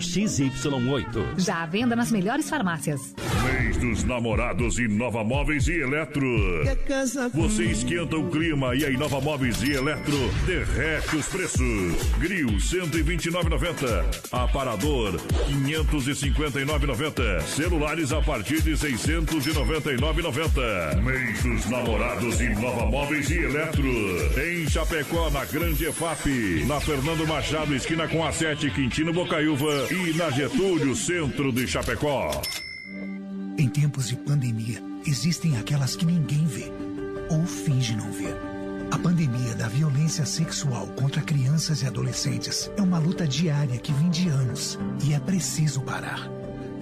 XY8. Já à venda nas melhores farmácias. Mês dos namorados Inova Móveis e Eletro. Você esquenta o clima e a Inova Móveis e Eletro derrete os preços. Grill 129,90. Aparador 559,90. Celulares a partir de 699,90. Mês dos namorados Inova Móveis e Eletro. Em Chapecó, na Grande EFAP. Na Fernando Machado, esquina com a 7, Quintino Bocaiúva e na Getúlio, centro de Chapecó. Em tempos de pandemia, existem aquelas que ninguém vê ou finge não ver. A pandemia da violência sexual contra crianças e adolescentes é uma luta diária que vem de anos e é preciso parar.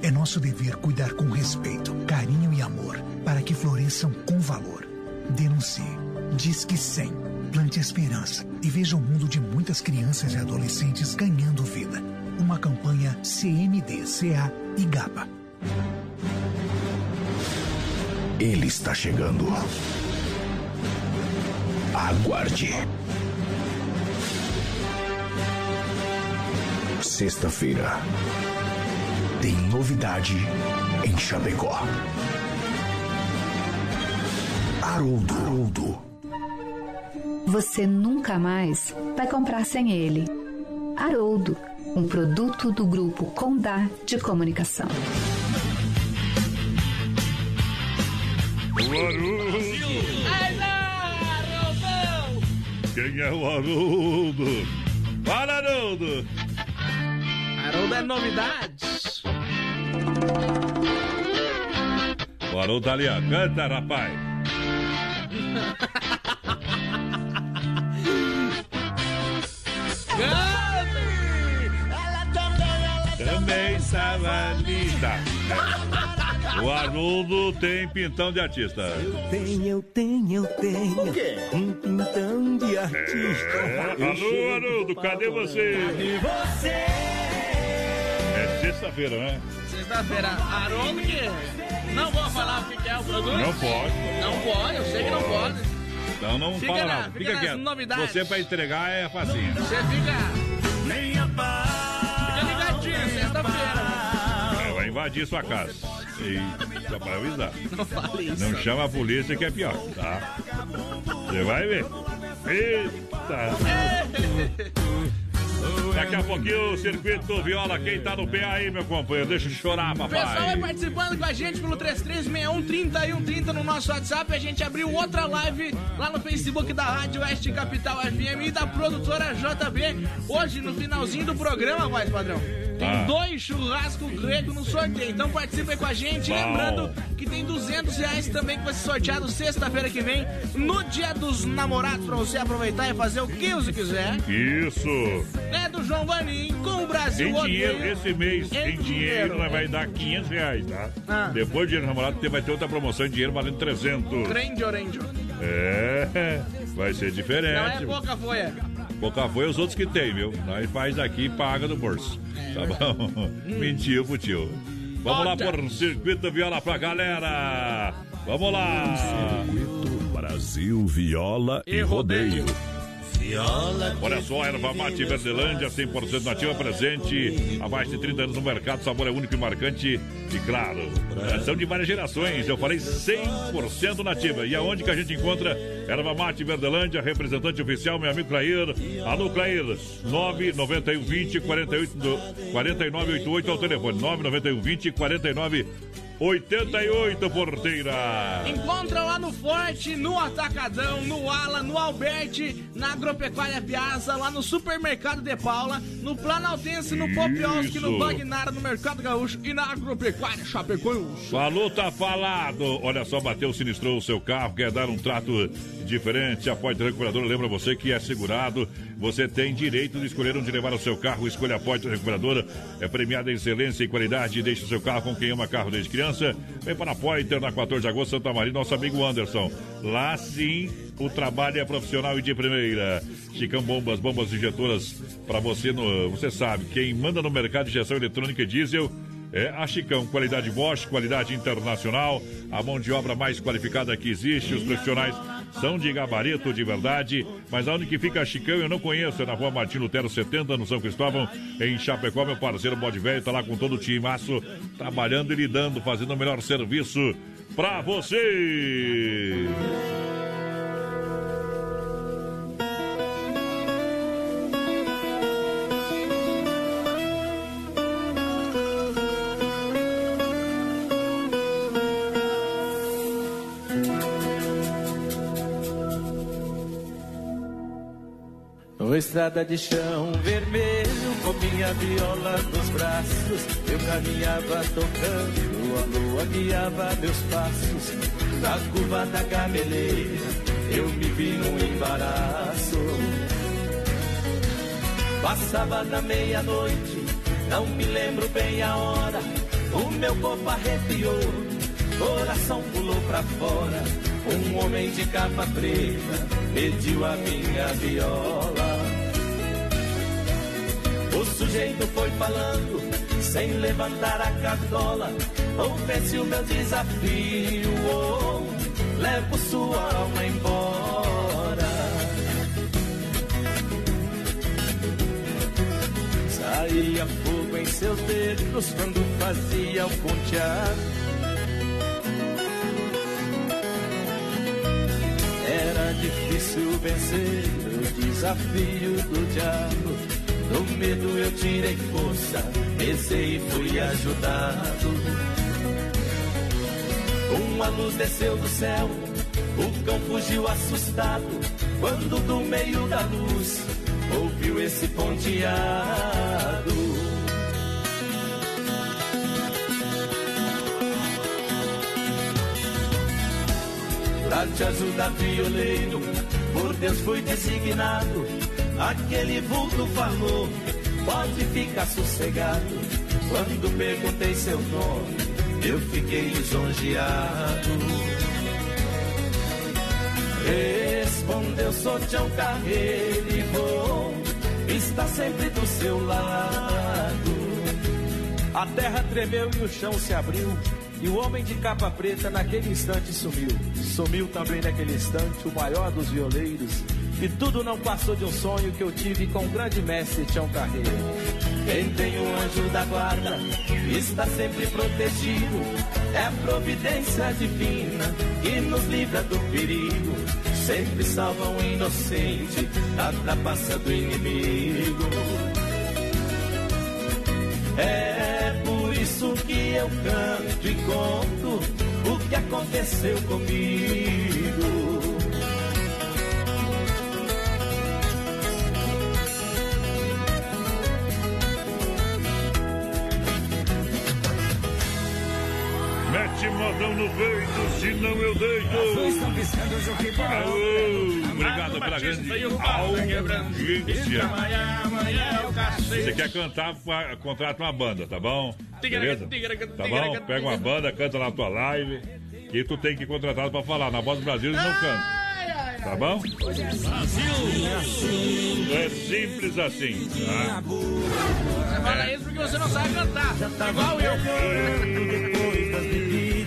É nosso dever cuidar com respeito, carinho e amor para que floresçam com valor. Denuncie. Disque 100. Plante esperança e veja o mundo de muitas crianças e adolescentes ganhando vida. Uma campanha CMD, CA e GAPA. Ele está chegando. Aguarde. Sexta-feira. Tem novidade em Chapecó. Haroldo. Haroldo. Você nunca mais vai comprar sem ele. Haroldo, um produto do grupo Condá de Comunicação. Quem é o Haroldo? Fala, Haroldo! Haroldo é novidades. O Haroldo tá ali, ó. Canta, rapaz! O Haroldo tem pintão de artista. Tenho, eu tenho, eu tenho. O quê? Um pintão de artista. É. Alô, Haroldo, cadê você? Cadê você? É sexta-feira, né? Sexta-feira, Haroldo que... Não vou falar o que é o produto. Não pode. Não pode, eu sei que não pode. Então não Fica fala na- nada. fica Fica quieto. novidades. Você pra entregar é facinho. Você fica... Nem a paz. Fica ligadinho, sexta-feira. É, vai invadir sua casa. E só para avisar. Não fale isso. Não chama a polícia que é pior, tá? Você vai ver. Eita! Daqui a pouquinho o circuito viola. Quem tá no pé aí, meu companheiro? Deixa eu chorar, O pessoal vai papai. participando com a gente pelo 3361 no nosso WhatsApp. A gente abriu outra live lá no Facebook da Rádio Oeste Capital FM e da produtora JB. Hoje, no finalzinho do programa, mais padrão. Tem dois churrascos grego no sorteio. Então participe com a gente. Lembrando que tem 200 reais também que vai ser sorteado sexta-feira que vem, no Dia dos Namorados, pra você aproveitar e fazer o que você quiser. Isso! É do João Vanim com o Brasil Em dinheiro, esse mês, Em em dinheiro, nós vai dar 500 reais, tá? Ah. Depois do dinheiro do namorado, tem- vai ter outra promoção em dinheiro valendo 300. Grande Orendio. É, vai ser Não é diferente. pouca folha. Pouca foi os outros que tem, viu? Nós faz daqui e paga do bolso. Tá bom? Mentiu pro tio. Vamos lá por circuito viola pra galera. Vamos lá. Brasil, viola e rodeio. Olha só, erva mate Verdelândia, 100% nativa, presente há mais de 30 anos no mercado. Sabor é único e marcante. E claro, são de várias gerações. Eu falei 100% nativa. E aonde que a gente encontra erva mate Verdelândia, representante oficial, meu amigo Clair. Alô, Clair, 991 20 48 do- 4988 ao telefone. 991 20 49 88 porteira. Encontra lá no Forte, no Atacadão, no Ala, no Alberti, na Agropecuária Piazza, lá no Supermercado de Paula, no Planaltense, no Popioski, no. Bagnara, no Mercado Gaúcho e na Agropecuária Chapecoense. Falou, tá falado. Olha só, bateu, sinistrou o seu carro, quer dar um trato diferente. A Poitra Recuperadora lembra você que é segurado. Você tem direito de escolher onde levar o seu carro. Escolha a Poitra Recuperadora. É premiada em excelência e qualidade. Deixe o seu carro com quem ama carro desde criança. Vem para a Poitra na 14 de agosto, Santa Maria, nosso amigo Anderson. Lá sim, o trabalho é profissional e de primeira. Chicão Bombas, bombas injetoras para você. No, você sabe, quem manda no mercado de injeção eletrônica e diesel é a Chicão, qualidade Bosch, qualidade internacional, a mão de obra mais qualificada que existe, os profissionais são de gabarito de verdade, mas aonde que fica Chicão eu não conheço, é na rua Martin Lutero 70, no São Cristóvão, em Chapecó, meu parceiro Bode Velho, tá lá com todo o timaço, trabalhando e lidando, fazendo o melhor serviço pra você. Estrada de chão vermelho com minha viola nos braços. Eu caminhava tocando, a lua guiava meus passos. Na curva da gameleira eu me vi num embaraço. Passava da meia-noite, não me lembro bem a hora. O meu corpo arrepiou, coração pulou pra fora. Um homem de capa preta pediu a minha viola. Sujeito foi falando, sem levantar a cartola. Oferece o meu desafio, oh, levo sua alma embora. Saía fogo em seus dedos quando fazia o ponteado. Era difícil vencer o desafio do diabo. Do medo eu tirei força, rezei e fui ajudado. Uma luz desceu do céu, o cão fugiu assustado. quando do meio da luz ouviu esse ponteado. Pra te ajudar, violeiro, por Deus foi designado. Aquele vulto falou, pode ficar sossegado. Quando perguntei seu nome, eu fiquei lisonjeado. Respondeu, sou Tião Carreiro e vou estar sempre do seu lado. A terra tremeu e o chão se abriu. E o homem de capa preta naquele instante sumiu. Sumiu também naquele instante o maior dos violeiros. E tudo não passou de um sonho que eu tive com o grande mestre Tião Carreiro. Quem tem um anjo da guarda está sempre protegido. É providência divina que nos livra do perigo. Sempre salva um inocente da trapaça do inimigo. É por isso que eu canto e conto o que aconteceu comigo. No peito, senão eu deito. Aô, obrigado pela grande audiência. Você quer cantar, contrata uma banda, tá bom? Beleza? Tá bom? Pega uma banda, canta na tua live. E tu tem que contratar pra falar. Na Voz do Brasil eles não cantam. Tá bom? É simples assim, tá? Você fala isso porque você não sabe cantar. Tá igual eu.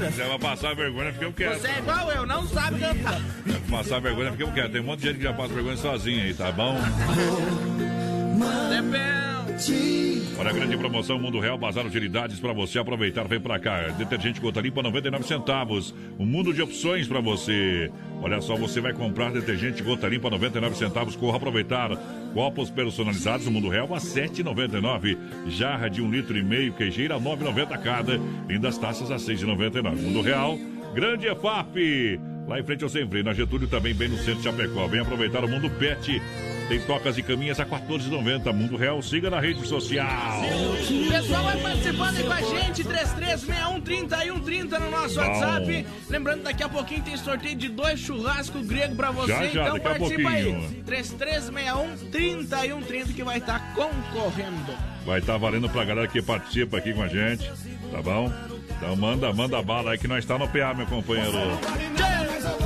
Você vai passar vergonha porque eu quero. Você é igual eu, não sabe cantar. Passar vergonha porque eu quero. Tem um monte de gente que já passa vergonha sozinha aí, tá bom? Depende. Olha a grande promoção Mundo Real, Bazar Utilidades para você aproveitar. Vem para cá. Detergente Gota Limpa 99 centavos. Um mundo de opções para você. Olha só, você vai comprar detergente Gota Limpa 99 centavos. Corra aproveitar. Copos personalizados no Mundo Real a 7,99. Jarra de um litro e meio, queijeira a 9,90 cada. Lindas taças a 6,99. Mundo Real, Grande EFAP. Lá em frente ao Sem Freio, na Getúlio, também bem no centro de Chapecó. Vem aproveitar o Mundo Pet. Tem tocas e caminhas a 14,90. Mundo Real, siga na rede social. O pessoal vai participando aí com a gente, 336130 e 130 no nosso Bom. WhatsApp. Lembrando, daqui a pouquinho tem sorteio de dois churrascos grego pra você. Já, já, então participa aí. pouquinho. 336130 e 130 que vai estar concorrendo. Vai estar valendo pra galera que participa aqui com a gente, tá bom? Então manda, manda bala aí que nós está no PA, meu companheiro.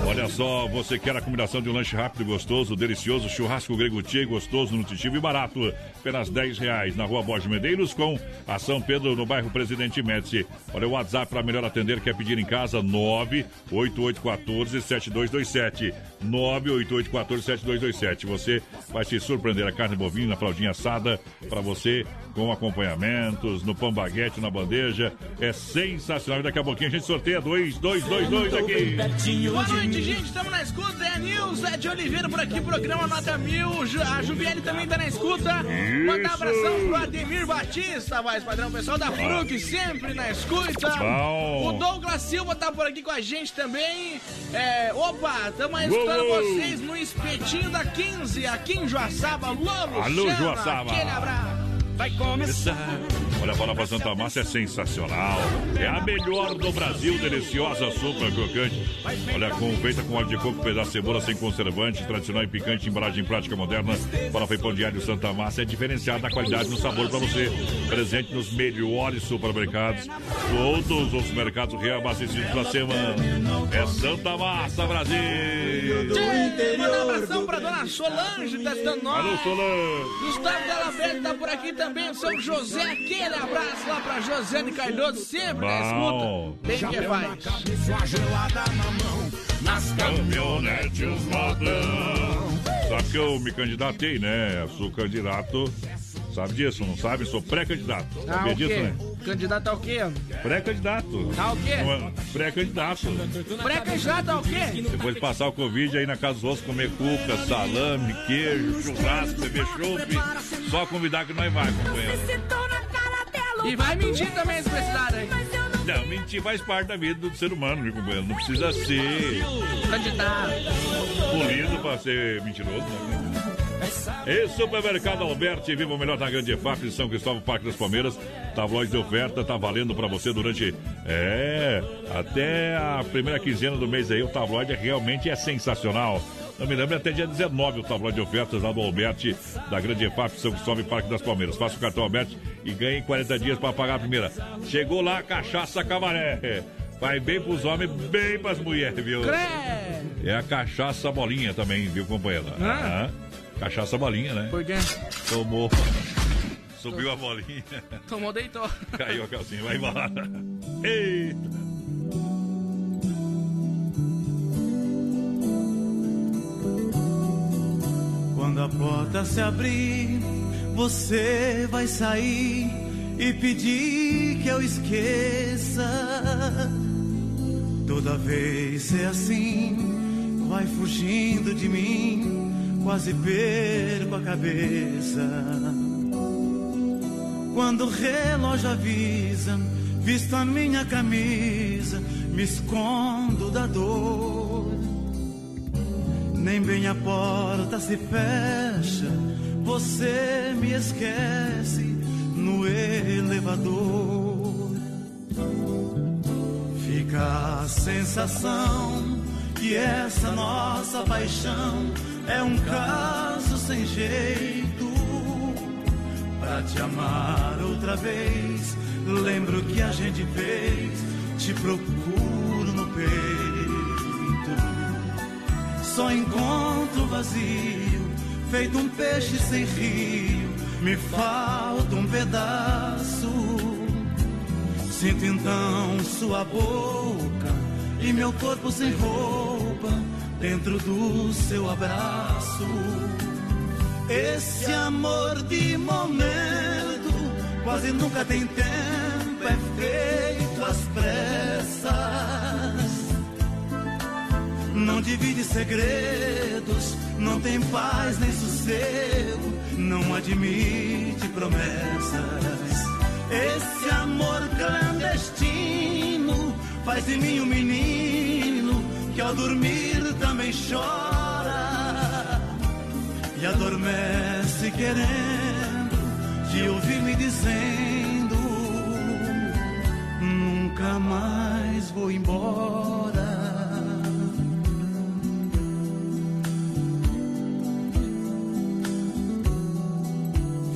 Olha só, você quer a combinação de um lanche rápido e gostoso, delicioso, churrasco grego tia, gostoso, nutritivo e barato. Apenas 10 reais na rua Borges Medeiros com a São Pedro, no bairro Presidente Médici. Olha o WhatsApp para melhor atender, quer pedir em casa, 98814-7227. 98814-7227. Você vai se surpreender. A carne bovina, fraldinha assada para você com acompanhamentos, no pão baguete, na bandeja. É sensacional. E daqui a pouquinho a gente sorteia dois, dois, dois, dois aqui. Boa noite, gente. Estamos na escuta. É a Nilza é de Oliveira por aqui, programa Nota Mil. Ju- A Juviele também tá na escuta. Mandar um abração pro Ademir Batista, voz padrão. Pessoal da Frug, sempre na escuta. Bom. O Douglas Silva tá por aqui com a gente também. É, opa, estamos escutando Uou. vocês no espetinho da 15, aqui em Joaçaba. Alô, Luciana. Alô, Joaçaba. Aquele abraço. Vai começar. Olha, a farofa Santa Massa é sensacional. É a melhor do Brasil, deliciosa, super crocante. Olha, com, feita com óleo de coco, pedaço de cebola sem conservante, tradicional e picante, embalagem prática moderna. Farofa e pão diário Santa Massa é diferenciada na qualidade e no sabor para você. Presente nos melhores supermercados. Todos os mercados reabastecidos da semana. É Santa Massa, Brasil! Tchê, Mandar um abração pra dona Solange, testando nós. Alô, Solange! Gustavo Della Verde tá por aqui também. São José, aquele abraço lá pra Josiane Cardoso, sempre na escuta. Bem que faz. Caminhonete, os modão. Sabe que eu me candidatei, né? Eu sou candidato. Sabe disso, não sabe? Sou pré-candidato. Ah, Sabia o disso, quê? né? Candidato ao quê? Pré-candidato. Ah, o quê? É- Pré-candidato. Pré-candidato ao quê? Depois de passar o Covid aí na casa dos outros, comer cuca, salame, queijo, churrasco, beber chope. Só convidar que nós vai, companheiro. E vai mentir também esse prestado aí. Não, mentir faz parte da vida do ser humano, meu companheiro. Não precisa ser Candidato. polido pra ser mentiroso, né? E Supermercado Alberti, viva o melhor da grande EFAP de São Cristóvão, Parque das Palmeiras. Tabloide de oferta, tá valendo pra você durante. É, até a primeira quinzena do mês aí. O tabloide realmente é sensacional. Não me lembro, até dia 19 o tabloide de ofertas lá do Alberti, da grande EFAP, São Cristóvão e Parque das Palmeiras. Faça o cartão Alberti e ganhe 40 dias pra pagar a primeira. Chegou lá, cachaça camaré. Vai bem pros homens, bem pras mulheres, viu? É a cachaça bolinha também, viu, companheira? Ah. Ah, Cachaça bolinha, né? Por quê? Tomou. Subiu a bolinha. Tomou, deitou. Caiu a calcinha, vai embora. Eita. Quando a porta se abrir, você vai sair e pedir que eu esqueça. Toda vez é assim, vai fugindo de mim, quase perco a cabeça. Quando o relógio avisa, visto a minha camisa, me escondo da dor. Nem bem a porta se fecha, você me esquece no elevador. Fica a sensação que essa nossa paixão é um caso sem jeito. Pra te amar outra vez, lembro que a gente fez, te procuro no peito. Só encontro vazio, feito um peixe sem rio. Me falta um pedaço. Sinto então sua boca e meu corpo sem roupa dentro do seu abraço. Esse amor de momento quase nunca tem tempo, é feito às pressas. Não divide segredos, não tem paz nem sossego, não admite promessas. Esse amor clandestino faz de mim um menino ao dormir também chora e adormece querendo te ouvir me dizendo nunca mais vou embora.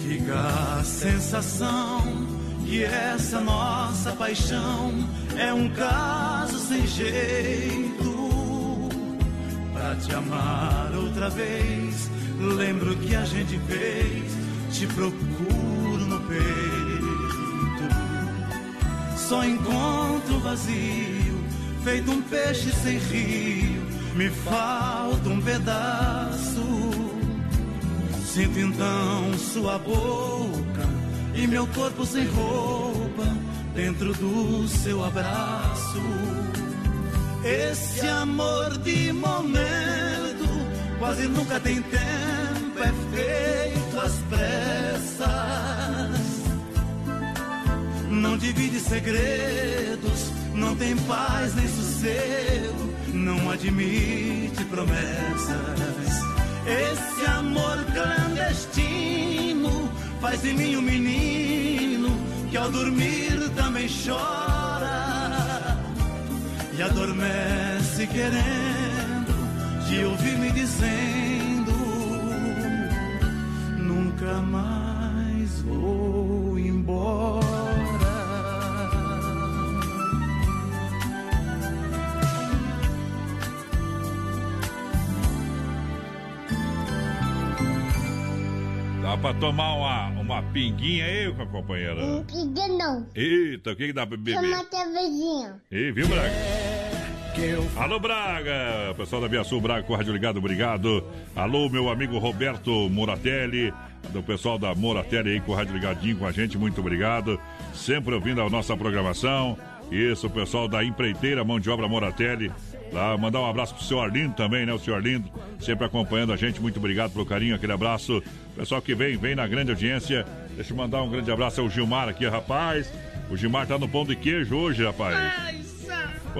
Fica a sensação que essa nossa paixão é um caso sem jeito. Te amar outra vez, lembro que a gente fez, te procuro no peito. Só encontro vazio, feito um peixe sem rio, me falta um pedaço. Sinto então sua boca e meu corpo sem roupa dentro do seu abraço. Esse amor de momento quase nunca tem tempo, é feito às pressas. Não divide segredos, não tem paz nem sossego, não admite promessas. Esse amor clandestino faz de mim um menino que ao dormir também chora e adormece querendo te ouvir me dizendo nunca mais vou embora. Dá pra tomar uma, uma pinguinha aí, companheira? Não precisa não. Eita, o que, que dá pra beber? Chama a cervejinha. Ei, viu, Braga? Alô, Braga! Pessoal da Via Sul, Braga com o Rádio Ligado, obrigado. Alô, meu amigo Roberto Moratelli, do pessoal da Moratelli aí com o Rádio Ligadinho com a gente, muito obrigado. Sempre ouvindo a nossa programação. Isso, o pessoal da empreiteira Mão de Obra Moratelli. Lá, mandar um abraço pro senhor Arlindo também, né? O senhor Arlindo, sempre acompanhando a gente. Muito obrigado pelo carinho, aquele abraço. Pessoal que vem, vem na grande audiência. Deixa eu mandar um grande abraço ao Gilmar aqui, rapaz. O Gilmar tá no pão de queijo hoje, rapaz.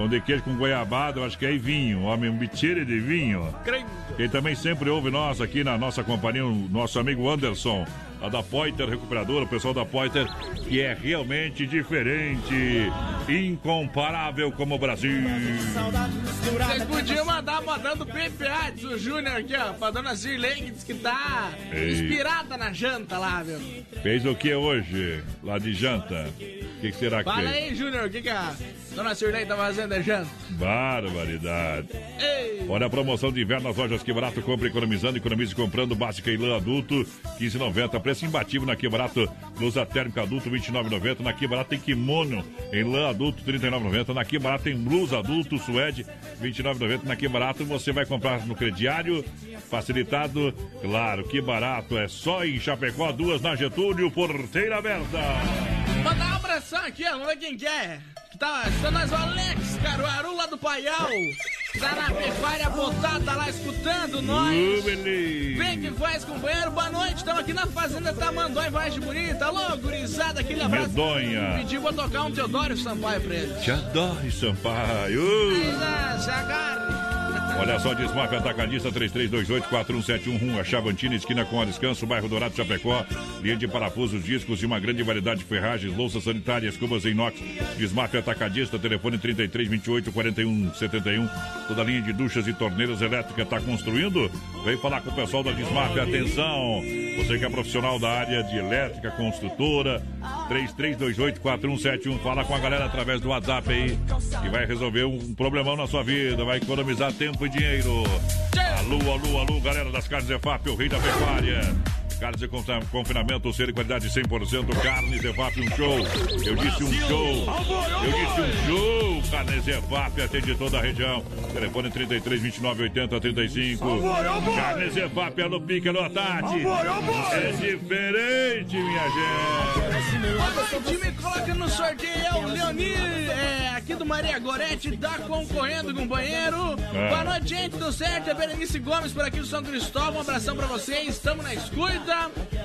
Pão de queijo com goiabada, eu acho que é vinho. Homem, um bitire de vinho. Quem também sempre ouve nós aqui na nossa companhia, o nosso amigo Anderson, a da Poiter Recuperadora, o pessoal da Poiter, que é realmente diferente, incomparável como o Brasil. Vocês podiam mandar mandando PPA, diz o Júnior aqui, ó, pra dona Zirlei, que diz que tá Ei. inspirada na janta lá, viu? Fez o que hoje, lá de janta? O que, que será que Fala aí, Júnior, o que, que a dona Zirlei tá fazendo de janta? Barbaridade. Ei! Olha a promoção de inverno nas lojas Que Barato. Compre economizando, economize comprando básica e lã adulto, 15,90. Preço imbatível na Que Barato. Blusa térmica adulto, 29,90. Na Que Barato tem kimono em lã adulto, 39,90. Na Que Barato tem blusa adulto, suede, 29,90. Na Que Barato você vai comprar no crediário, facilitado. Claro, Que Barato é só em Chapecó, duas na Getúlio, porteira aberta. Mandar um abração aqui, ó, quem que é. Tá, está nós o Alex Caruaru lá do Paial. Tá na pecuária botada, tá lá escutando nós. Vem que faz, companheiro. Boa noite, estamos aqui na Fazenda Tamanduá, em Vargem Bonita. Alô, gurizada, aquele abraço. Medonha. Pediu pra tocar um Teodoro Sampaio pra ele. Te adoro, Sampaio. Olha só, Desmaf Atacadista 3328-4171, a Chavantina, esquina com a Descanso, bairro Dourado, Chapecó. Linha de parafusos, discos e uma grande variedade de ferragens, louças sanitárias, cubas em inox. Desmaf Atacadista, telefone 3328-4171. Toda linha de duchas e torneiras elétricas está construindo? Vem falar com o pessoal da Desmaf. Atenção! Você que é profissional da área de elétrica, construtora, 3328-4171. Fala com a galera através do WhatsApp aí, que vai resolver um problemão na sua vida, vai economizar tempo e dinheiro. Alô, alô, alô, galera das carnes EFAP, o rei da pecuária. Carnes de confinamento, ser de qualidade 100%. Carnes EFAP, um show. Eu disse um show. Eu disse um show. Carnes EFAP, atende toda a região. Telefone 33 29 80 35. Carnes EFAP, alô, pique, alô, Tati. É diferente, minha gente. O time coloca no sorteio é o Leonir, é, aqui do Maria Gorete, tá concorrendo com o banheiro. É. Boa noite, gente, tudo certo? É Berenice Gomes por aqui do São Cristóvão. Um abração pra vocês, estamos na escuta.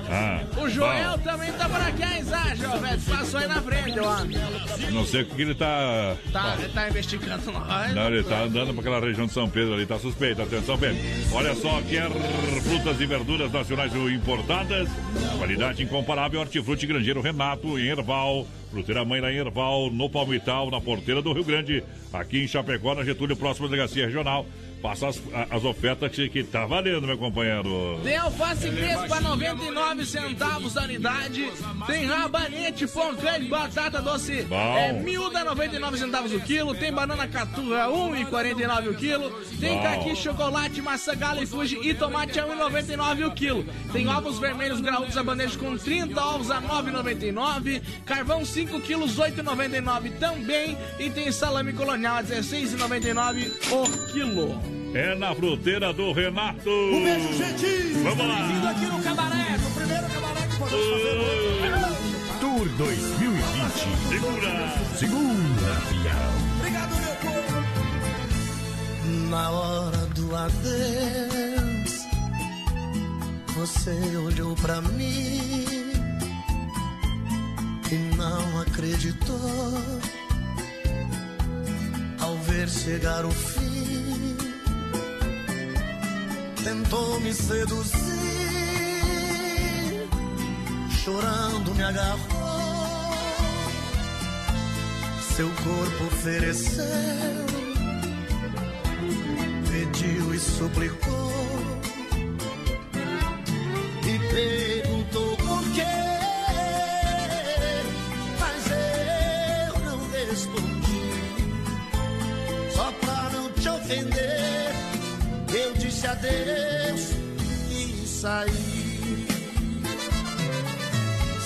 Ah, O Joel bom. também tá por aqui, Isaja, ó, velho, passou aí na frente, ó. Não sei o que ele tá. Tá, ele tá investigando nós. Não, ele tá andando para aquela região de São Pedro ali, tá suspeito. Atenção, Pedro. Olha só, quer frutas e verduras nacionais ou importadas? Qualidade incomparável, hortifruti grangeiro Renato, em Erval. Fruteira Mãe lá em Erval, no Palmital, na porteira do Rio Grande. Aqui em Chapecó, na Getúlio, próxima delegacia regional. Passa as, as ofertas que, que tá valendo, meu companheiro. Tem alface crespa 99 centavos a unidade. Tem rabanete, poncã e batata doce. Bom. É miúda 99 centavos o quilo. Tem banana caturra 1,49 o quilo. Tem Bom. caqui, chocolate, maçã, gala e fuji e tomate a 1,99 o quilo. Tem ovos vermelhos graúdos a bandeja com 30 ovos a 9,99. Carvão 5 quilos 8,99 também. E tem salame colonial a 16,99 o quilo. É na fruteira do Renato. Um beijo, gente. Vamos lá. Bem-vindo aqui no cabaré, o primeiro cabaré que podemos fazer. Tour 2020. Segura. Segura, fião. Obrigado, meu povo. Na hora do adeus, você olhou pra mim e não acreditou ao ver chegar o fim. Tentou me seduzir, chorando me agarrou. Seu corpo ofereceu pediu e suplicou e saí.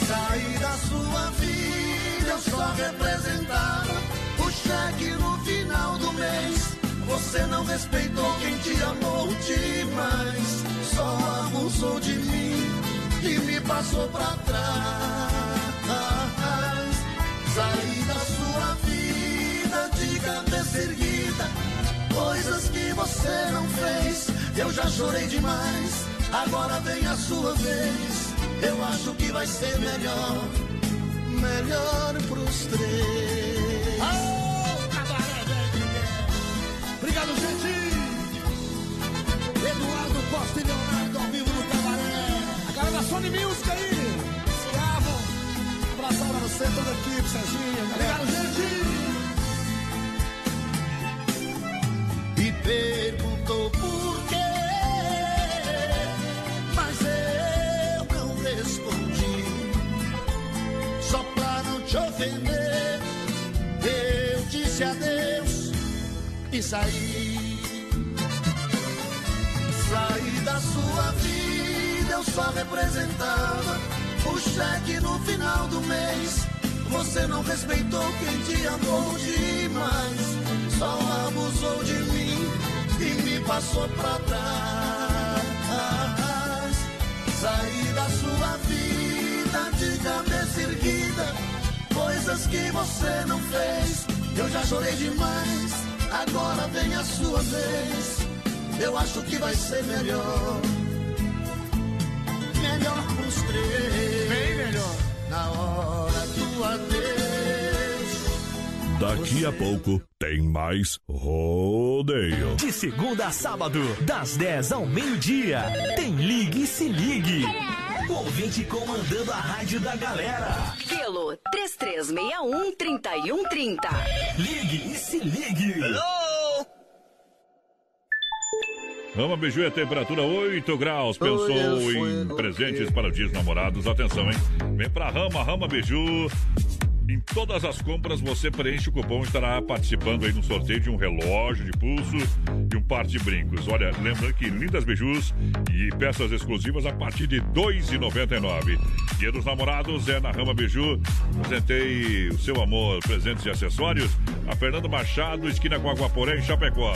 Saí da sua vida, eu só representava o cheque no final do mês. Você não respeitou quem te amou demais. Só abusou de mim e me passou pra trás. Saí da sua vida de cabeça erguida. Coisas que você não fez. Eu já chorei demais. Agora vem a sua vez. Eu acho que vai ser melhor melhor pros três. Obrigado, gente. Eduardo Costa e Leonardo ao vivo no cabaré. A galera da Sony Music aí. Um abração pra você, toda a equipe, Serginho. Obrigado, gente. E eu disse adeus e saí. Saí da sua vida, eu só representava o cheque no final do mês. Você não respeitou quem te amou demais, só abusou de mim e me passou pra trás. Saí da sua vida de cabeça erguida, coisas que você não fez. Eu já chorei demais, agora vem a sua vez. Eu acho que vai ser melhor. Melhor pros três. Bem melhor. Na hora do adeus. Daqui a pouco tem mais rodeio. De segunda a sábado, das 10 ao meio-dia, tem Ligue e Se Ligue. Ouvinte comandando a rádio da galera. Pelo 3361-3130. Ligue e Se Ligue. Rama Biju é temperatura 8 graus. Pensou em presentes para os dias namorados? Atenção, hein? Vem pra Rama, Rama Biju. Em todas as compras você preenche o cupom e estará participando aí no sorteio de um relógio de pulso e um par de brincos. Olha, lembrando que lindas bijus e peças exclusivas a partir de R$ 2,99. Dia dos namorados é na Rama Biju. Apresentei o seu amor, presentes e acessórios. A Fernando Machado, esquina com Aguaporé, em Chapecó.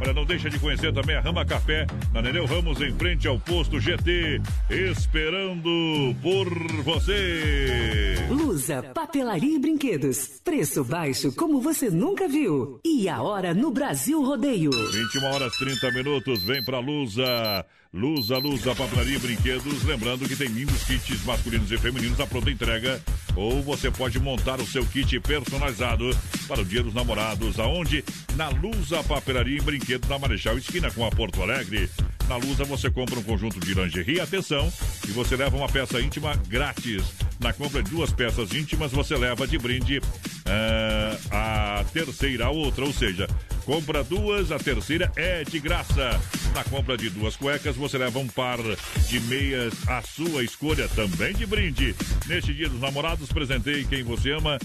Olha, não deixa de conhecer também a Rama Café, na Nereu Ramos, em frente ao posto GT, esperando por você. Lusa, papelaria e brinquedos. Preço baixo como você nunca viu. E a hora no Brasil Rodeio. 21 horas 30 minutos, vem pra Lusa. Lusa, Lusa, papelaria e brinquedos. Lembrando que tem lindos kits masculinos e femininos à pronta entrega. Ou você pode montar o seu kit personalizado para o Dia dos Namorados. Aonde? Na Lusa, papelaria e brinquedos na Marechal Esquina com a Porto Alegre. Na Lusa você compra um conjunto de lingerie, atenção, e você leva uma peça íntima grátis. Na compra de duas peças íntimas você leva de brinde ah, a terceira, a outra, ou seja, compra duas, a terceira é de graça. Na compra de duas cuecas você leva um par de meias à sua escolha, também de brinde. Neste dia dos namorados, presentei quem você ama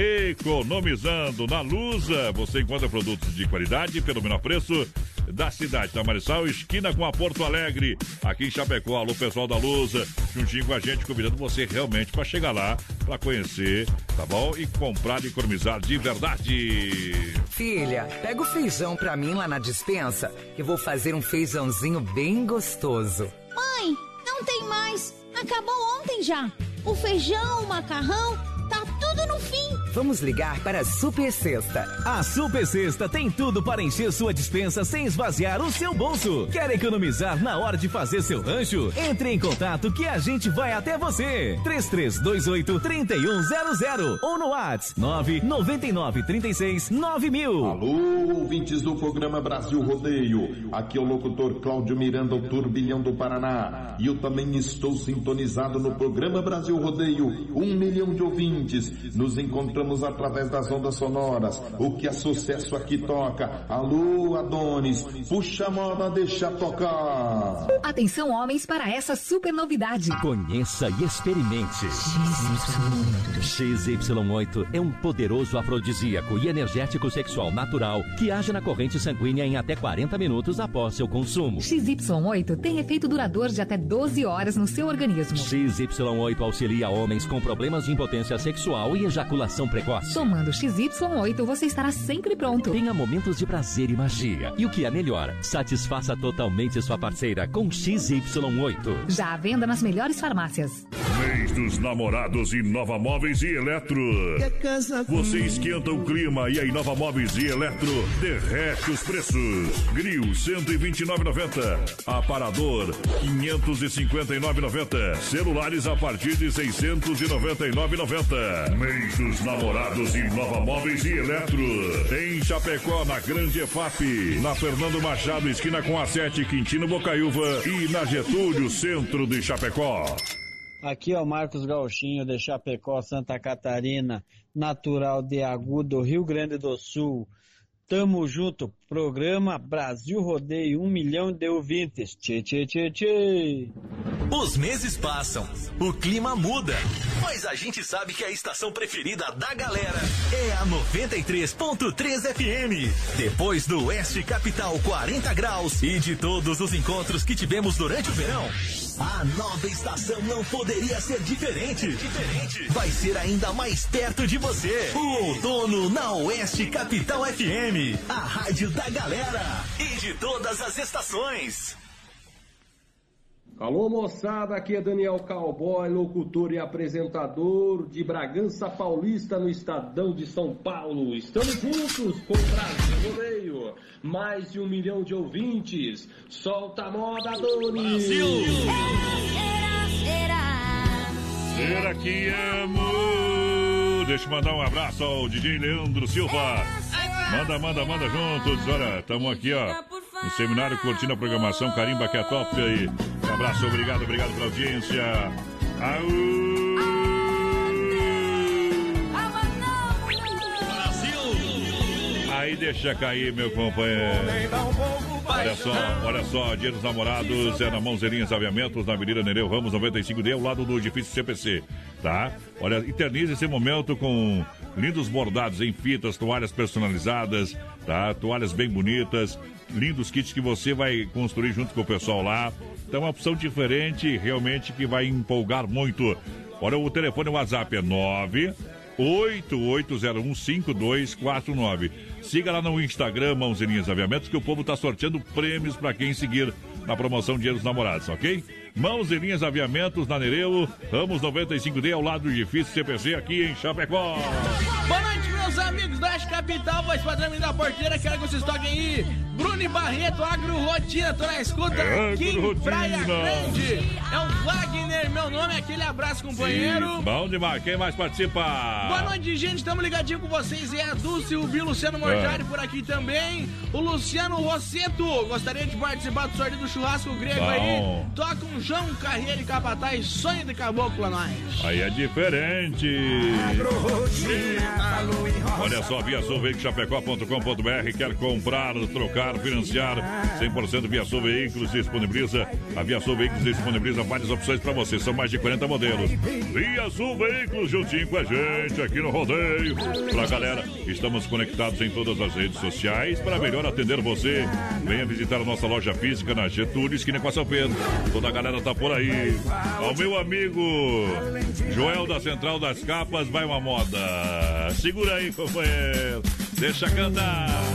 Economizando na Lusa, você encontra produtos de qualidade pelo menor preço da cidade da Marissal, esquina com a Porto Alegre, aqui em Chapecó. Alô, pessoal da Lusa, juntinho com a gente, convidando você realmente para chegar lá, para conhecer, tá bom? E comprar e economizar de verdade. Filha, pega o feijão pra mim lá na dispensa, que vou fazer um feijãozinho bem gostoso. Mãe, não tem mais. Acabou ontem já. O feijão, o macarrão, tá tudo no fim. Vamos ligar para a Super Sexta. A Super Sexta tem tudo para encher sua dispensa sem esvaziar o seu bolso. Quer economizar na hora de fazer seu rancho? Entre em contato que a gente vai até você. 3328-3100 ou no WhatsApp 999369000. Alô, ouvintes do programa Brasil Rodeio. Aqui é o locutor Cláudio Miranda, o turbilhão do Paraná. E eu também estou sintonizado no programa Brasil Rodeio. Um milhão de ouvintes. Nos encontramos através das ondas sonoras. O que é sucesso aqui toca. Alô, Adonis. Puxa a moda, deixa tocar. Atenção, homens, para essa super novidade. Conheça e experimente. XY8 é um poderoso afrodisíaco e energético sexual natural que age na corrente sanguínea em até 40 minutos após seu consumo. XY8 tem efeito duradouro de até 12 horas no seu organismo. XY8 auxilia homens com problemas de impotência sexual e ejaculação precoce. Tomando XY8, você estará sempre pronto. Tenha momentos de prazer e magia. E o que é melhor, satisfaça totalmente sua parceira com XY8. Já à venda nas melhores farmácias. Mês Mês dos Namorados Inova Móveis e Eletro. Você esquenta o clima e a Inova Móveis e Eletro derrete os preços. Grill 129,90. Aparador 559,90. Celulares a partir de 699,90. Mês dos Namorados Inova Móveis e Eletro. Em Chapecó, na Grande EFAP. Na Fernando Machado, esquina com a 7, Quintino Bocaiúva. E na Getúlio, centro de Chapecó. Aqui é o Marcos Gauchinho de Chapecó, Santa Catarina, natural de Agudo, Rio Grande do Sul. Tamo junto, programa Brasil Rodeio, um milhão de ouvintes. Tchê, tchê, tchê, tchê. Os meses passam, o clima muda, mas a gente sabe que a estação preferida da galera é a 93.3 FM. Depois do Oeste Capital 40 graus e de todos os encontros que tivemos durante o verão, a nova estação não poderia ser diferente. diferente. Vai ser ainda mais perto de você. O outono na Oeste Capital FM, a rádio da galera e de todas as estações. Alô moçada, aqui é Daniel Cowboy, locutor e apresentador de Bragança Paulista no Estadão de São Paulo. Estamos juntos com o Brasil Rodeio. Mais de um milhão de ouvintes. Solta a moda, Doni! Brasil! Será que amo? Deixa eu mandar um abraço ao DJ Leandro Silva. Manda, manda, manda juntos. Olha, estamos aqui, ó. No seminário curtindo a programação Carimba que é top aí. Um abraço, obrigado, obrigado pela audiência. Aí deixa cair, meu companheiro. Olha só, olha só, Dia dos Namorados é na Mãozinhas Aviamentos, na Avenida Nereu Ramos 95D, ao lado do edifício CPC, tá? Olha, eternize esse momento com lindos bordados em fitas, toalhas personalizadas, tá? Toalhas bem bonitas, lindos kits que você vai construir junto com o pessoal lá. Então, uma opção diferente, realmente que vai empolgar muito. Olha, o telefone o WhatsApp é 9 88015249. Siga lá no Instagram, Mãozinhas Aviamentos, que o povo está sorteando prêmios para quem seguir na promoção Dia dos Namorados, ok? Mãos aviamentos na Nereu, Ramos 95D, ao lado do edifício CPC, aqui em Chapecó. Boa noite, meus amigos da Oeste Capital, voz padrão da porteira, quero que vocês toquem aí. Bruno e Barreto, Agro Rotina, tô na escuta. É, aqui Agro em Praia Rotina. Grande. É o Wagner, meu nome, aquele abraço, companheiro. Sim, bom demais, quem mais participa? Boa noite, gente. Estamos ligadinho com vocês. É a Dulce, o Bill Luciano Morjari É. por aqui também. O Luciano Rosseto gostaria de participar do sorteio do churrasco grego Bom. aí. Toca um João Carreira e Capataz, sonho de caboclo a nós. Aí é diferente. Olha só, via Chapecó.com.br quer comprar, trocar, financiar 100% Via Sul Veículos disponibiliza. A Via Sul Veículos disponibiliza várias opções para você. São mais de 40 modelos. Via Sul Veículos juntinho com a gente aqui no rodeio. Pra galera, estamos conectados em todas as redes sociais para melhor atender você. Venha visitar a nossa loja física na Getúlio, esquina com a São Pedro. Toda a galera tá por aí. Ao meu amigo Joel da Central das Capas, vai uma moda. Segura aí, companheiro. Deixa cantar.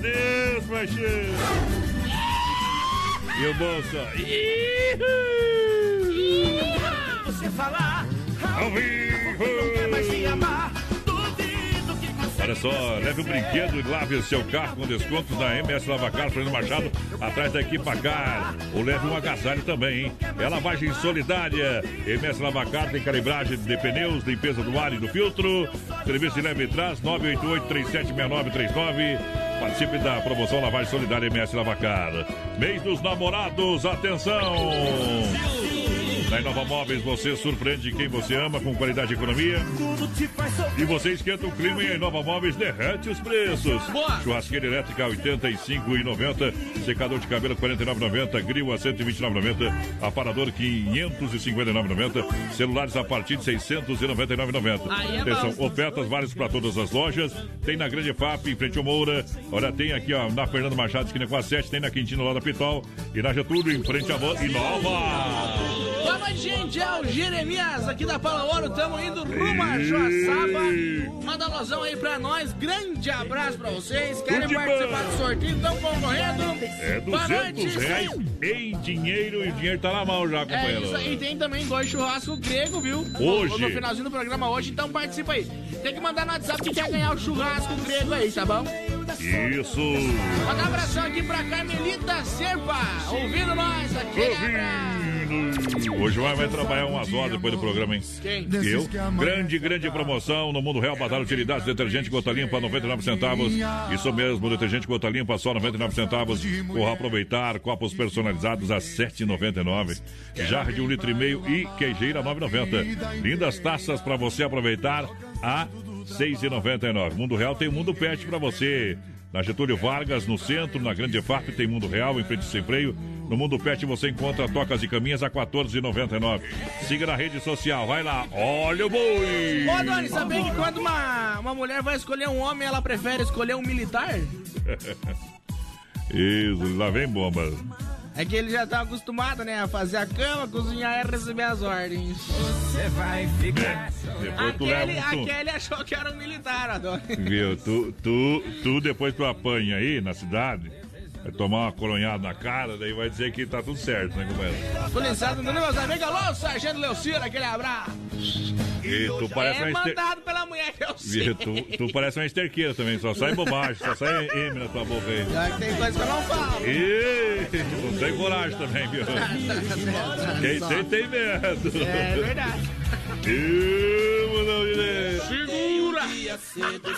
Adeus, paixão. E o bolso? Você falar Ao vivo. não quer mais amar. Olha só, leve um brinquedo e lave o seu carro com descontos da MS Lavacar, Fernando Machado, atrás da equipa Car. Ou leve um agasalho também, hein? É lavagem solidária. MS Lavacar tem calibragem de pneus, limpeza do ar e do filtro. Serviço de leve e trás, 988-376939. Participe da promoção Lavagem Solidária MS Lavacar. Mês dos namorados, atenção! Na Inova Móveis você surpreende quem você ama com qualidade e economia. E você esquenta o clima e a Inova Móveis derrete os preços. Churrasqueira elétrica R$ 85,90. Secador de cabelo R$ 49,90. Grill a R$ 129,90. Aparador R$ 559,90. Celulares a partir de R$ 699,90. Aí é Atenção, bom. ofertas várias para todas as lojas. Tem na Grande FAP, em frente ao Moura. Olha, tem aqui ó, na Fernando Machado, esquina com a 7. Tem na Quintino lá da Pitol. E na Getúlio, em frente à Inova. Noite, gente. É o Jeremias aqui da Paula Ouro. Tamo indo rumo a Joaçaba. Manda alusão aí pra nós. Grande abraço pra vocês. Querem Tudo participar bom. do sorteio? Estão concorrendo. É Boa 200 noite. reais em dinheiro e o dinheiro tá na mão já, É companheiro. isso aí, tem também dois churrascos grego, viu? Hoje. No, no finalzinho do programa hoje, então participa aí. Tem que mandar no WhatsApp que quer ganhar o churrasco grego aí, tá bom? Isso. Manda um abração aqui pra Carmelita Serpa, ouvindo nós, aquele abraço. Hoje vai, vai trabalhar umas horas depois do programa, hein? Quem? Eu. Grande, grande promoção no Mundo Real Batalha Utilidades, detergente gota limpa, 99 centavos. Isso mesmo, detergente gota limpa, só 99 centavos. Corra aproveitar, copos personalizados a 7,99. Jarra de um litro e meio e queijeira 9,90. Lindas taças para você aproveitar a 6,99. Mundo Real tem Mundo Pet para você. Na Getúlio Vargas, no centro, na Grande FAP, tem Mundo Real, em frente sem freio. No Mundo Pet você encontra tocas e caminhas a R$ 14,99. Siga na rede social, vai lá, olha o boi! Ô, Doni, sabia que quando uma, uma mulher vai escolher um homem, ela prefere escolher um militar? Isso, lá vem bomba. É que ele já tá acostumado, né, a fazer a cama, cozinhar e receber as ordens. Você vai ficar... Depois tu Aquele, leva um... aquele achou que era um militar, Adoni. Viu? Tu, tu, tu, depois tu apanha aí na cidade, vai tomar uma coronhada na cara, daí vai dizer que tá tudo certo, né, companheiro? Policiado do meus amigos, alô, Sargento Leucira, aquele abraço. E tu parece é uma ester... mandado pela mulher que eu sei. Viu? Tu, tu parece uma esterqueira também, só sai bobagem, só sai M na tua boca aí. Já que tem coisa que eu não falo. E não tem coragem também, viu? Quem tem, tem medo. É verdade. Ideia. Segura!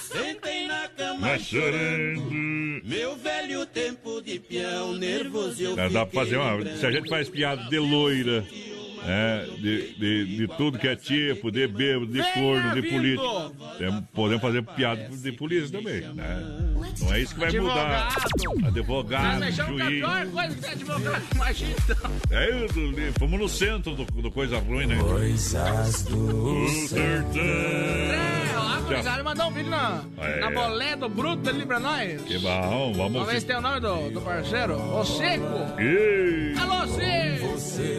sentem na cama Mas chorando. Meu velho tempo de peão nervoso eu Dá, dá pra fazer uma. Se a gente faz piada de loira É, de, de, de tudo que é tipo, de bêbado, de Venha corno, de político. Tem- podemos fazer piada de polícia também, né? Não é isso que vai mudar. Advogado, juiz. pior coisa que tem advogado, imagina. É, eu, do- fomos no centro do, do Coisa Ruim, né? Coisas do É, ó, obrigado, mandou um vídeo na, É. na bolé do Bruto ali pra nós. Que bom, vamos... Vamos ver se tem o nome do, do parceiro. O Seco. Ih. Alô, Seco.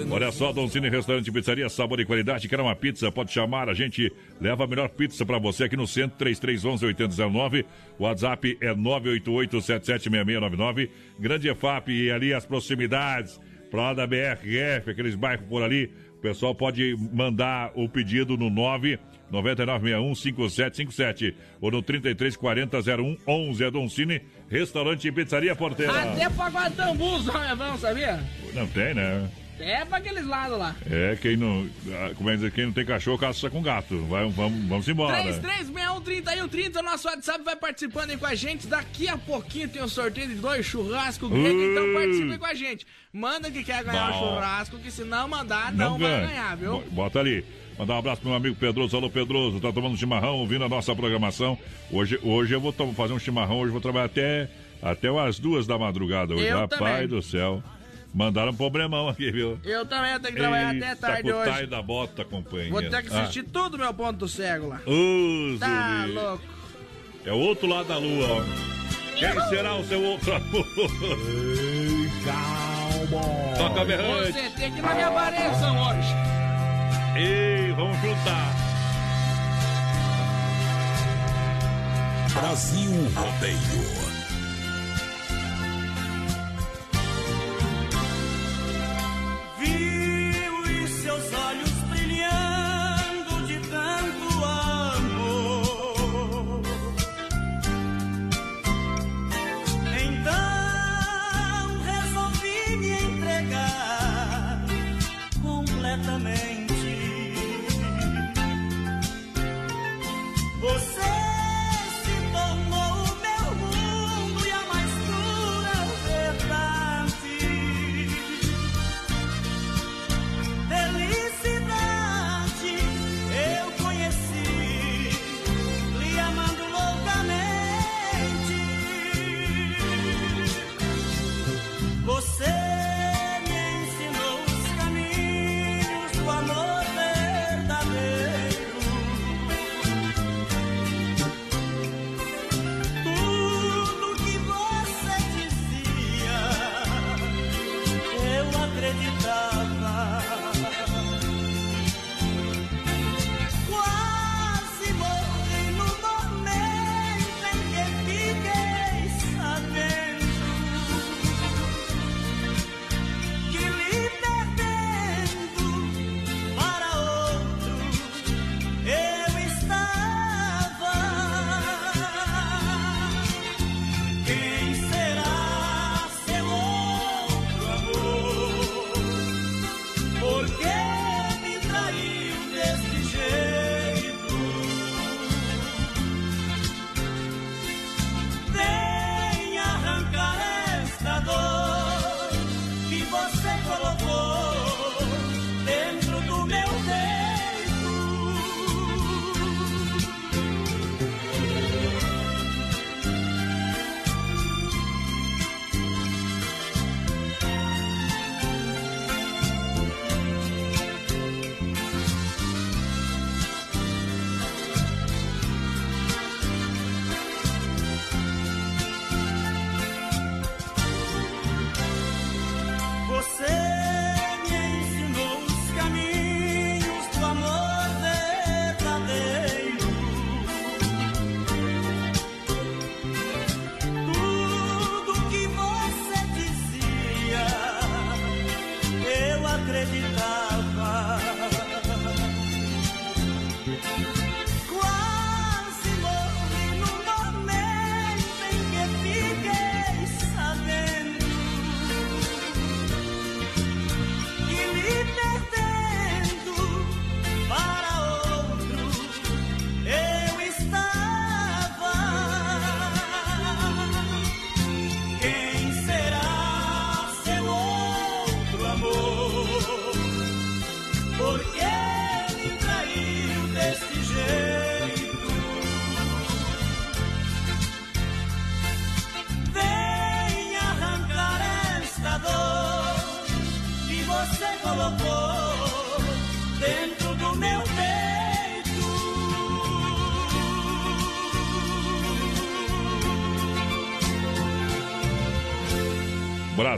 Olha só, Don Cine Restaurante Pizzaria, sabor e qualidade. Quer uma pizza? Pode chamar, a gente leva a melhor pizza pra você aqui no centro, 3311-8009. O WhatsApp é 988-776699. Grande EFAP e ali as proximidades, pra lá da BRF, aqueles bairros por ali. O pessoal pode mandar o pedido no 9 9961-5757 ou no 3340-0111. É Don Cine Restaurante e Pizzaria Porteira. Até pra Guatambu só vamos, sabia? Não tem, né? É pra aqueles lados lá. É, quem não. ah, Como é dizer, quem não tem cachorro, caça com gato. Vai, vamos, vamos embora. 3361-3130, nosso WhatsApp vai participando aí com a gente. Daqui a pouquinho tem um sorteio de dois churrascos grego, então participe com a gente. Manda que quer ganhar o Bom. churrasco, que se não mandar, não, vai ganha. ganhar, viu? Bo- Bota ali. Mandar um abraço pro meu amigo Pedroso. Alô, Pedroso. Tá tomando chimarrão, ouvindo a nossa programação. Hoje, hoje eu vou fazer um chimarrão. Hoje eu vou trabalhar até, até umas duas da madrugada. Hoje, Eu rapaz também. do céu. Mandaram um problemão aqui, viu? Eu também tenho que trabalhar Eita, até tarde com o hoje. tai da bota, companheiro. Vou ter que Ah. assistir tudo meu ponto do cego lá. Ô, Tá Zuri. louco. É o outro lado da lua, ó. Quem será o seu outro amor? Toca berrante. Você tem que ir na minha variação hoje. Ei, vamos juntar. Brasil Rodeio.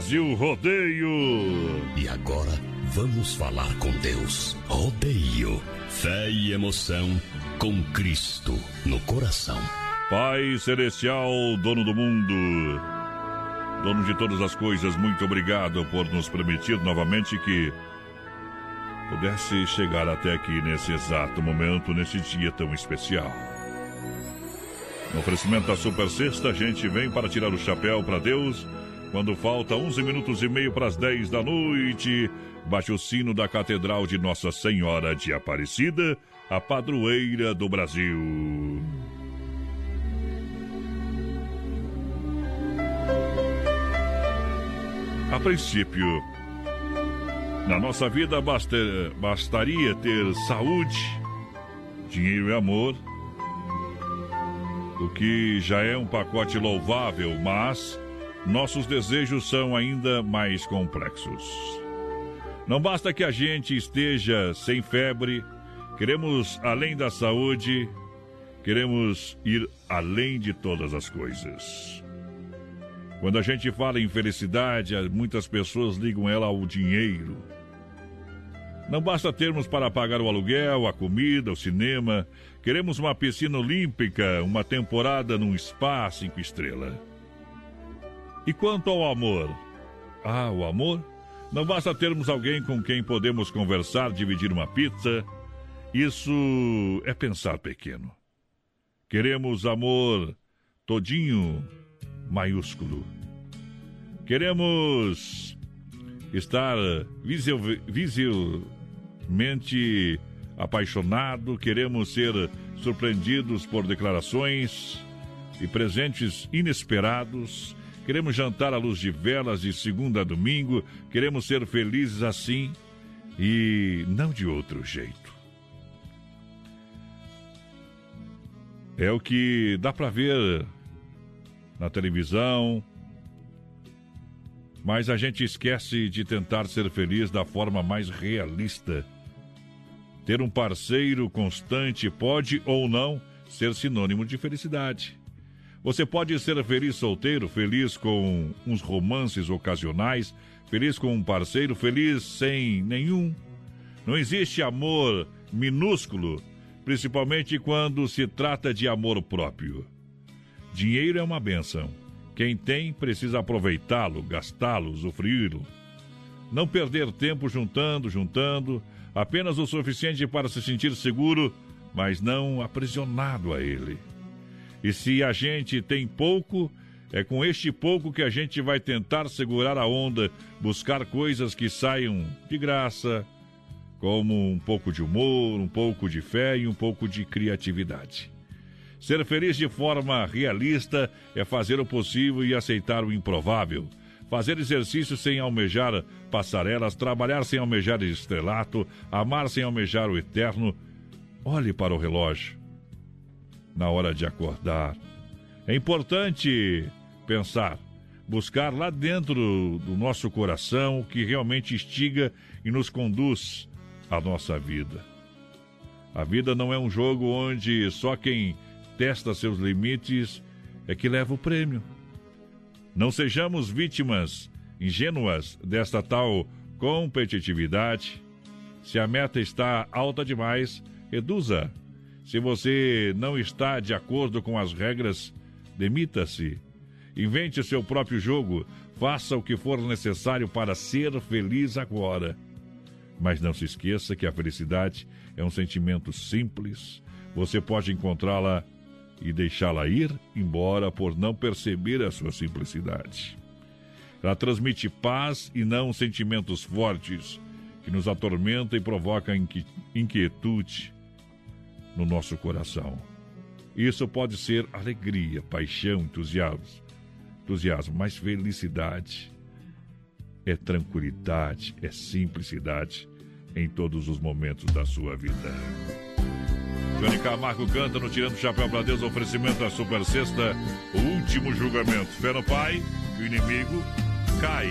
Brasil Rodeio. E agora vamos falar com Deus. Rodeio. Fé e emoção com Cristo no coração. Pai Celestial, dono do mundo, dono de todas as coisas, muito obrigado por nos permitir novamente que pudesse chegar até aqui nesse exato momento, nesse dia tão especial. No oferecimento da Super Sexta, a gente vem para tirar o chapéu para Deus quando falta 11 minutos e meio para as 10 da noite. Baixe o sino da Catedral de Nossa Senhora de Aparecida, a padroeira do Brasil. A princípio, na nossa vida basta, bastaria ter saúde, dinheiro e amor, o que já é um pacote louvável, mas nossos desejos são ainda mais complexos. Não basta que a gente esteja sem febre, queremos além da saúde, queremos ir além de todas as coisas. Quando a gente fala em felicidade, muitas pessoas ligam ela ao dinheiro. Não basta termos para pagar o aluguel, a comida, o cinema. Queremos uma piscina olímpica, uma temporada num spa cinco estrelas. E quanto ao amor? Ah, o amor? Não basta termos alguém com quem podemos conversar, dividir uma pizza. Isso é pensar pequeno. Queremos amor todinho maiúsculo. Queremos estar visivelmente apaixonado, queremos ser surpreendidos por declarações e presentes inesperados Queremos jantar à luz de velas de segunda a domingo. Queremos ser felizes assim e não de outro jeito. É o que dá para ver na televisão, mas a gente esquece de tentar ser feliz da forma mais realista. Ter um parceiro constante pode ou não ser sinônimo de felicidade. Você pode ser feliz solteiro, feliz com uns romances ocasionais, feliz com um parceiro, feliz sem nenhum. Não existe amor minúsculo, principalmente quando se trata de amor próprio. Dinheiro é uma benção. Quem tem precisa aproveitá-lo, gastá-lo, usufruí-lo. Não perder tempo juntando, juntando, apenas o suficiente para se sentir seguro, mas não aprisionado a ele. E se a gente tem pouco, é com este pouco que a gente vai tentar segurar a onda, buscar coisas que saiam de graça, como um pouco de humor, um pouco de fé e um pouco de criatividade. Ser feliz de forma realista é fazer o possível e aceitar o improvável. Fazer exercício sem almejar passarelas, trabalhar sem almejar estrelato, amar sem almejar o eterno. Olhe para o relógio na hora de acordar. É importante pensar, buscar lá dentro do nosso coração o que realmente instiga e nos conduz à nossa vida. A vida não é um jogo onde só quem testa seus limites é que leva o prêmio. Não sejamos vítimas ingênuas desta tal competitividade. Se a meta está alta demais, reduza se você não está de acordo com as regras, demita-se. Invente seu próprio jogo. Faça o que for necessário para ser feliz agora. Mas não se esqueça que a felicidade é um sentimento simples. Você pode encontrá-la e deixá-la ir embora por não perceber a sua simplicidade. Ela transmite paz e não sentimentos fortes que nos atormentam e provocam inquietude, no nosso coração. Isso pode ser alegria, paixão, entusiasmo, entusiasmo, mas felicidade é tranquilidade, é simplicidade em todos os momentos da sua vida. Johnny Camargo canta no Tirando o Chapéu para Deus, oferecimento da Super Sexta, o último julgamento. Fé no Pai, o inimigo cai.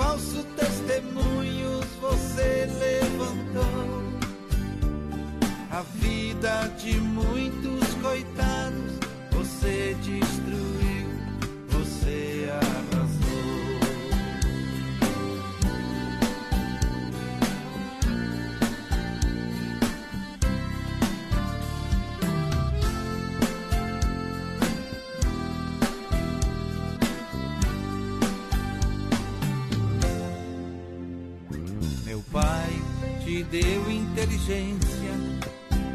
falso testemunhos, você levantou. A vida de muitos coitados, você destruiu, te deu inteligência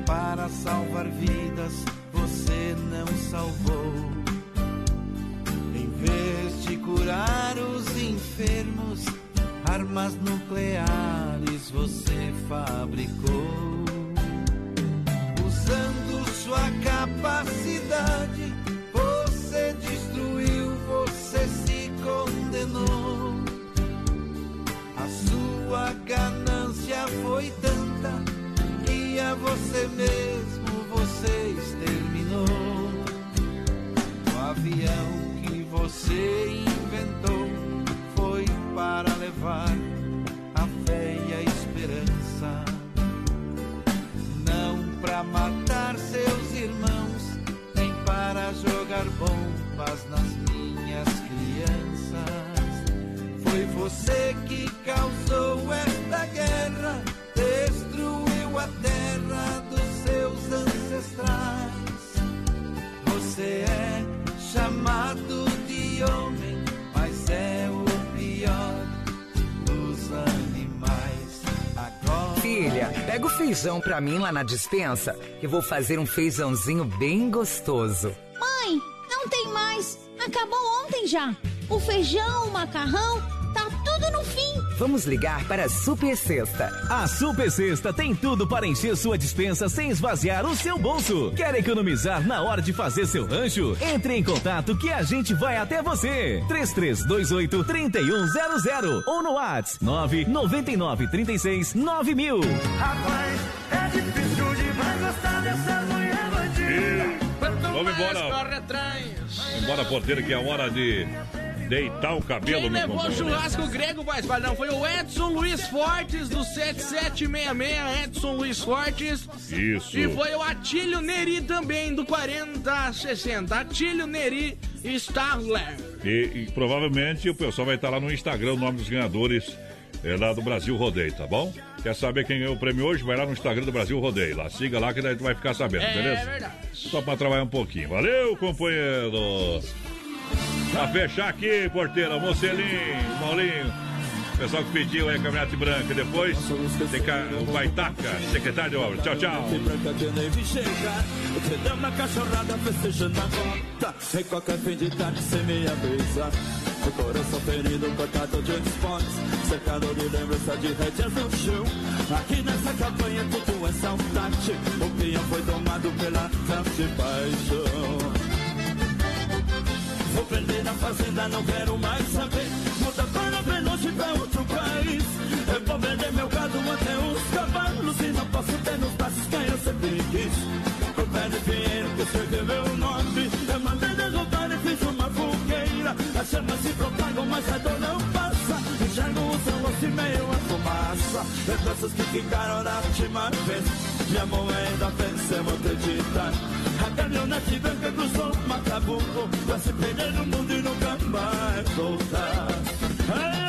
para salvar vidas, você não salvou. Em vez de curar os enfermos, armas nucleares você fabricou. Usando sua capacidade, foi tanta que a você mesmo você exterminou. O avião que você inventou foi para levar a fé e a esperança, não para matar seus irmãos, nem para jogar bombas nas minhas crianças. Foi você que pega o feijão pra mim lá na dispensa, que vou fazer um feijãozinho bem gostoso. Mãe, não tem mais. Acabou ontem já. O feijão, o macarrão, Vamos ligar para a Super Sexta. A Super Sexta tem tudo para encher sua dispensa sem esvaziar o seu bolso. Quer economizar na hora de fazer seu rancho? Entre em contato que a gente vai até você. 3328 3100 ou no WhatsApp 999 36 9000. Rapaz, é difícil demais gostar dessa mulher bandida. Vamos embora. Corre atrás. Embora, porteiro, que é hora de deitar o cabelo, Quem levou o churrasco grego, mas não, foi o Edson Luiz Fortes do 7766, Edson Luiz Fortes. Isso. E foi o Atílio Neri também, do 4060. Atílio Neri Starler. E, e provavelmente o pessoal vai estar lá no Instagram, o nome dos ganhadores é, lá do Brasil Rodeio, tá bom? Quer saber quem ganhou o prêmio hoje? Vai lá no Instagram do Brasil Rodeio. Lá, siga lá que daí tu vai ficar sabendo, É beleza? verdade. Só pra trabalhar um pouquinho. Valeu, companheiro! Pra fechar aqui, porteira, Mocelinho, Paulinho. Pessoal que pediu a caminhonete branca. Depois tem ca- o Baitaca, secretário de obras. Tchau, tchau. Você deu uma cachorrada festejando a volta. Qualquer fim de tarde. O coração ferido, cortado de esportes. Cercado de lembrança de rédeas no chão. Aqui nessa campanha tudo é saudade. O foi tomado pela paixão. Vou prender na fazenda, não quero mais saber. Muda para longe pra outro país. Eu vou vender meu gado até os cavalos. E não posso ter nos braços quem eu sempre quis. O pé de pinheiro que escreveu meu nome. Eu mandei derrubar e fiz uma fogueira. As chamas se propagam, mas a a fumaça. Lembranças que ficaram da última vez. Minha moeda venceu acreditar. A caminhonete branca cruzou Macabuco Pra se perder no mundo e nunca mais voltar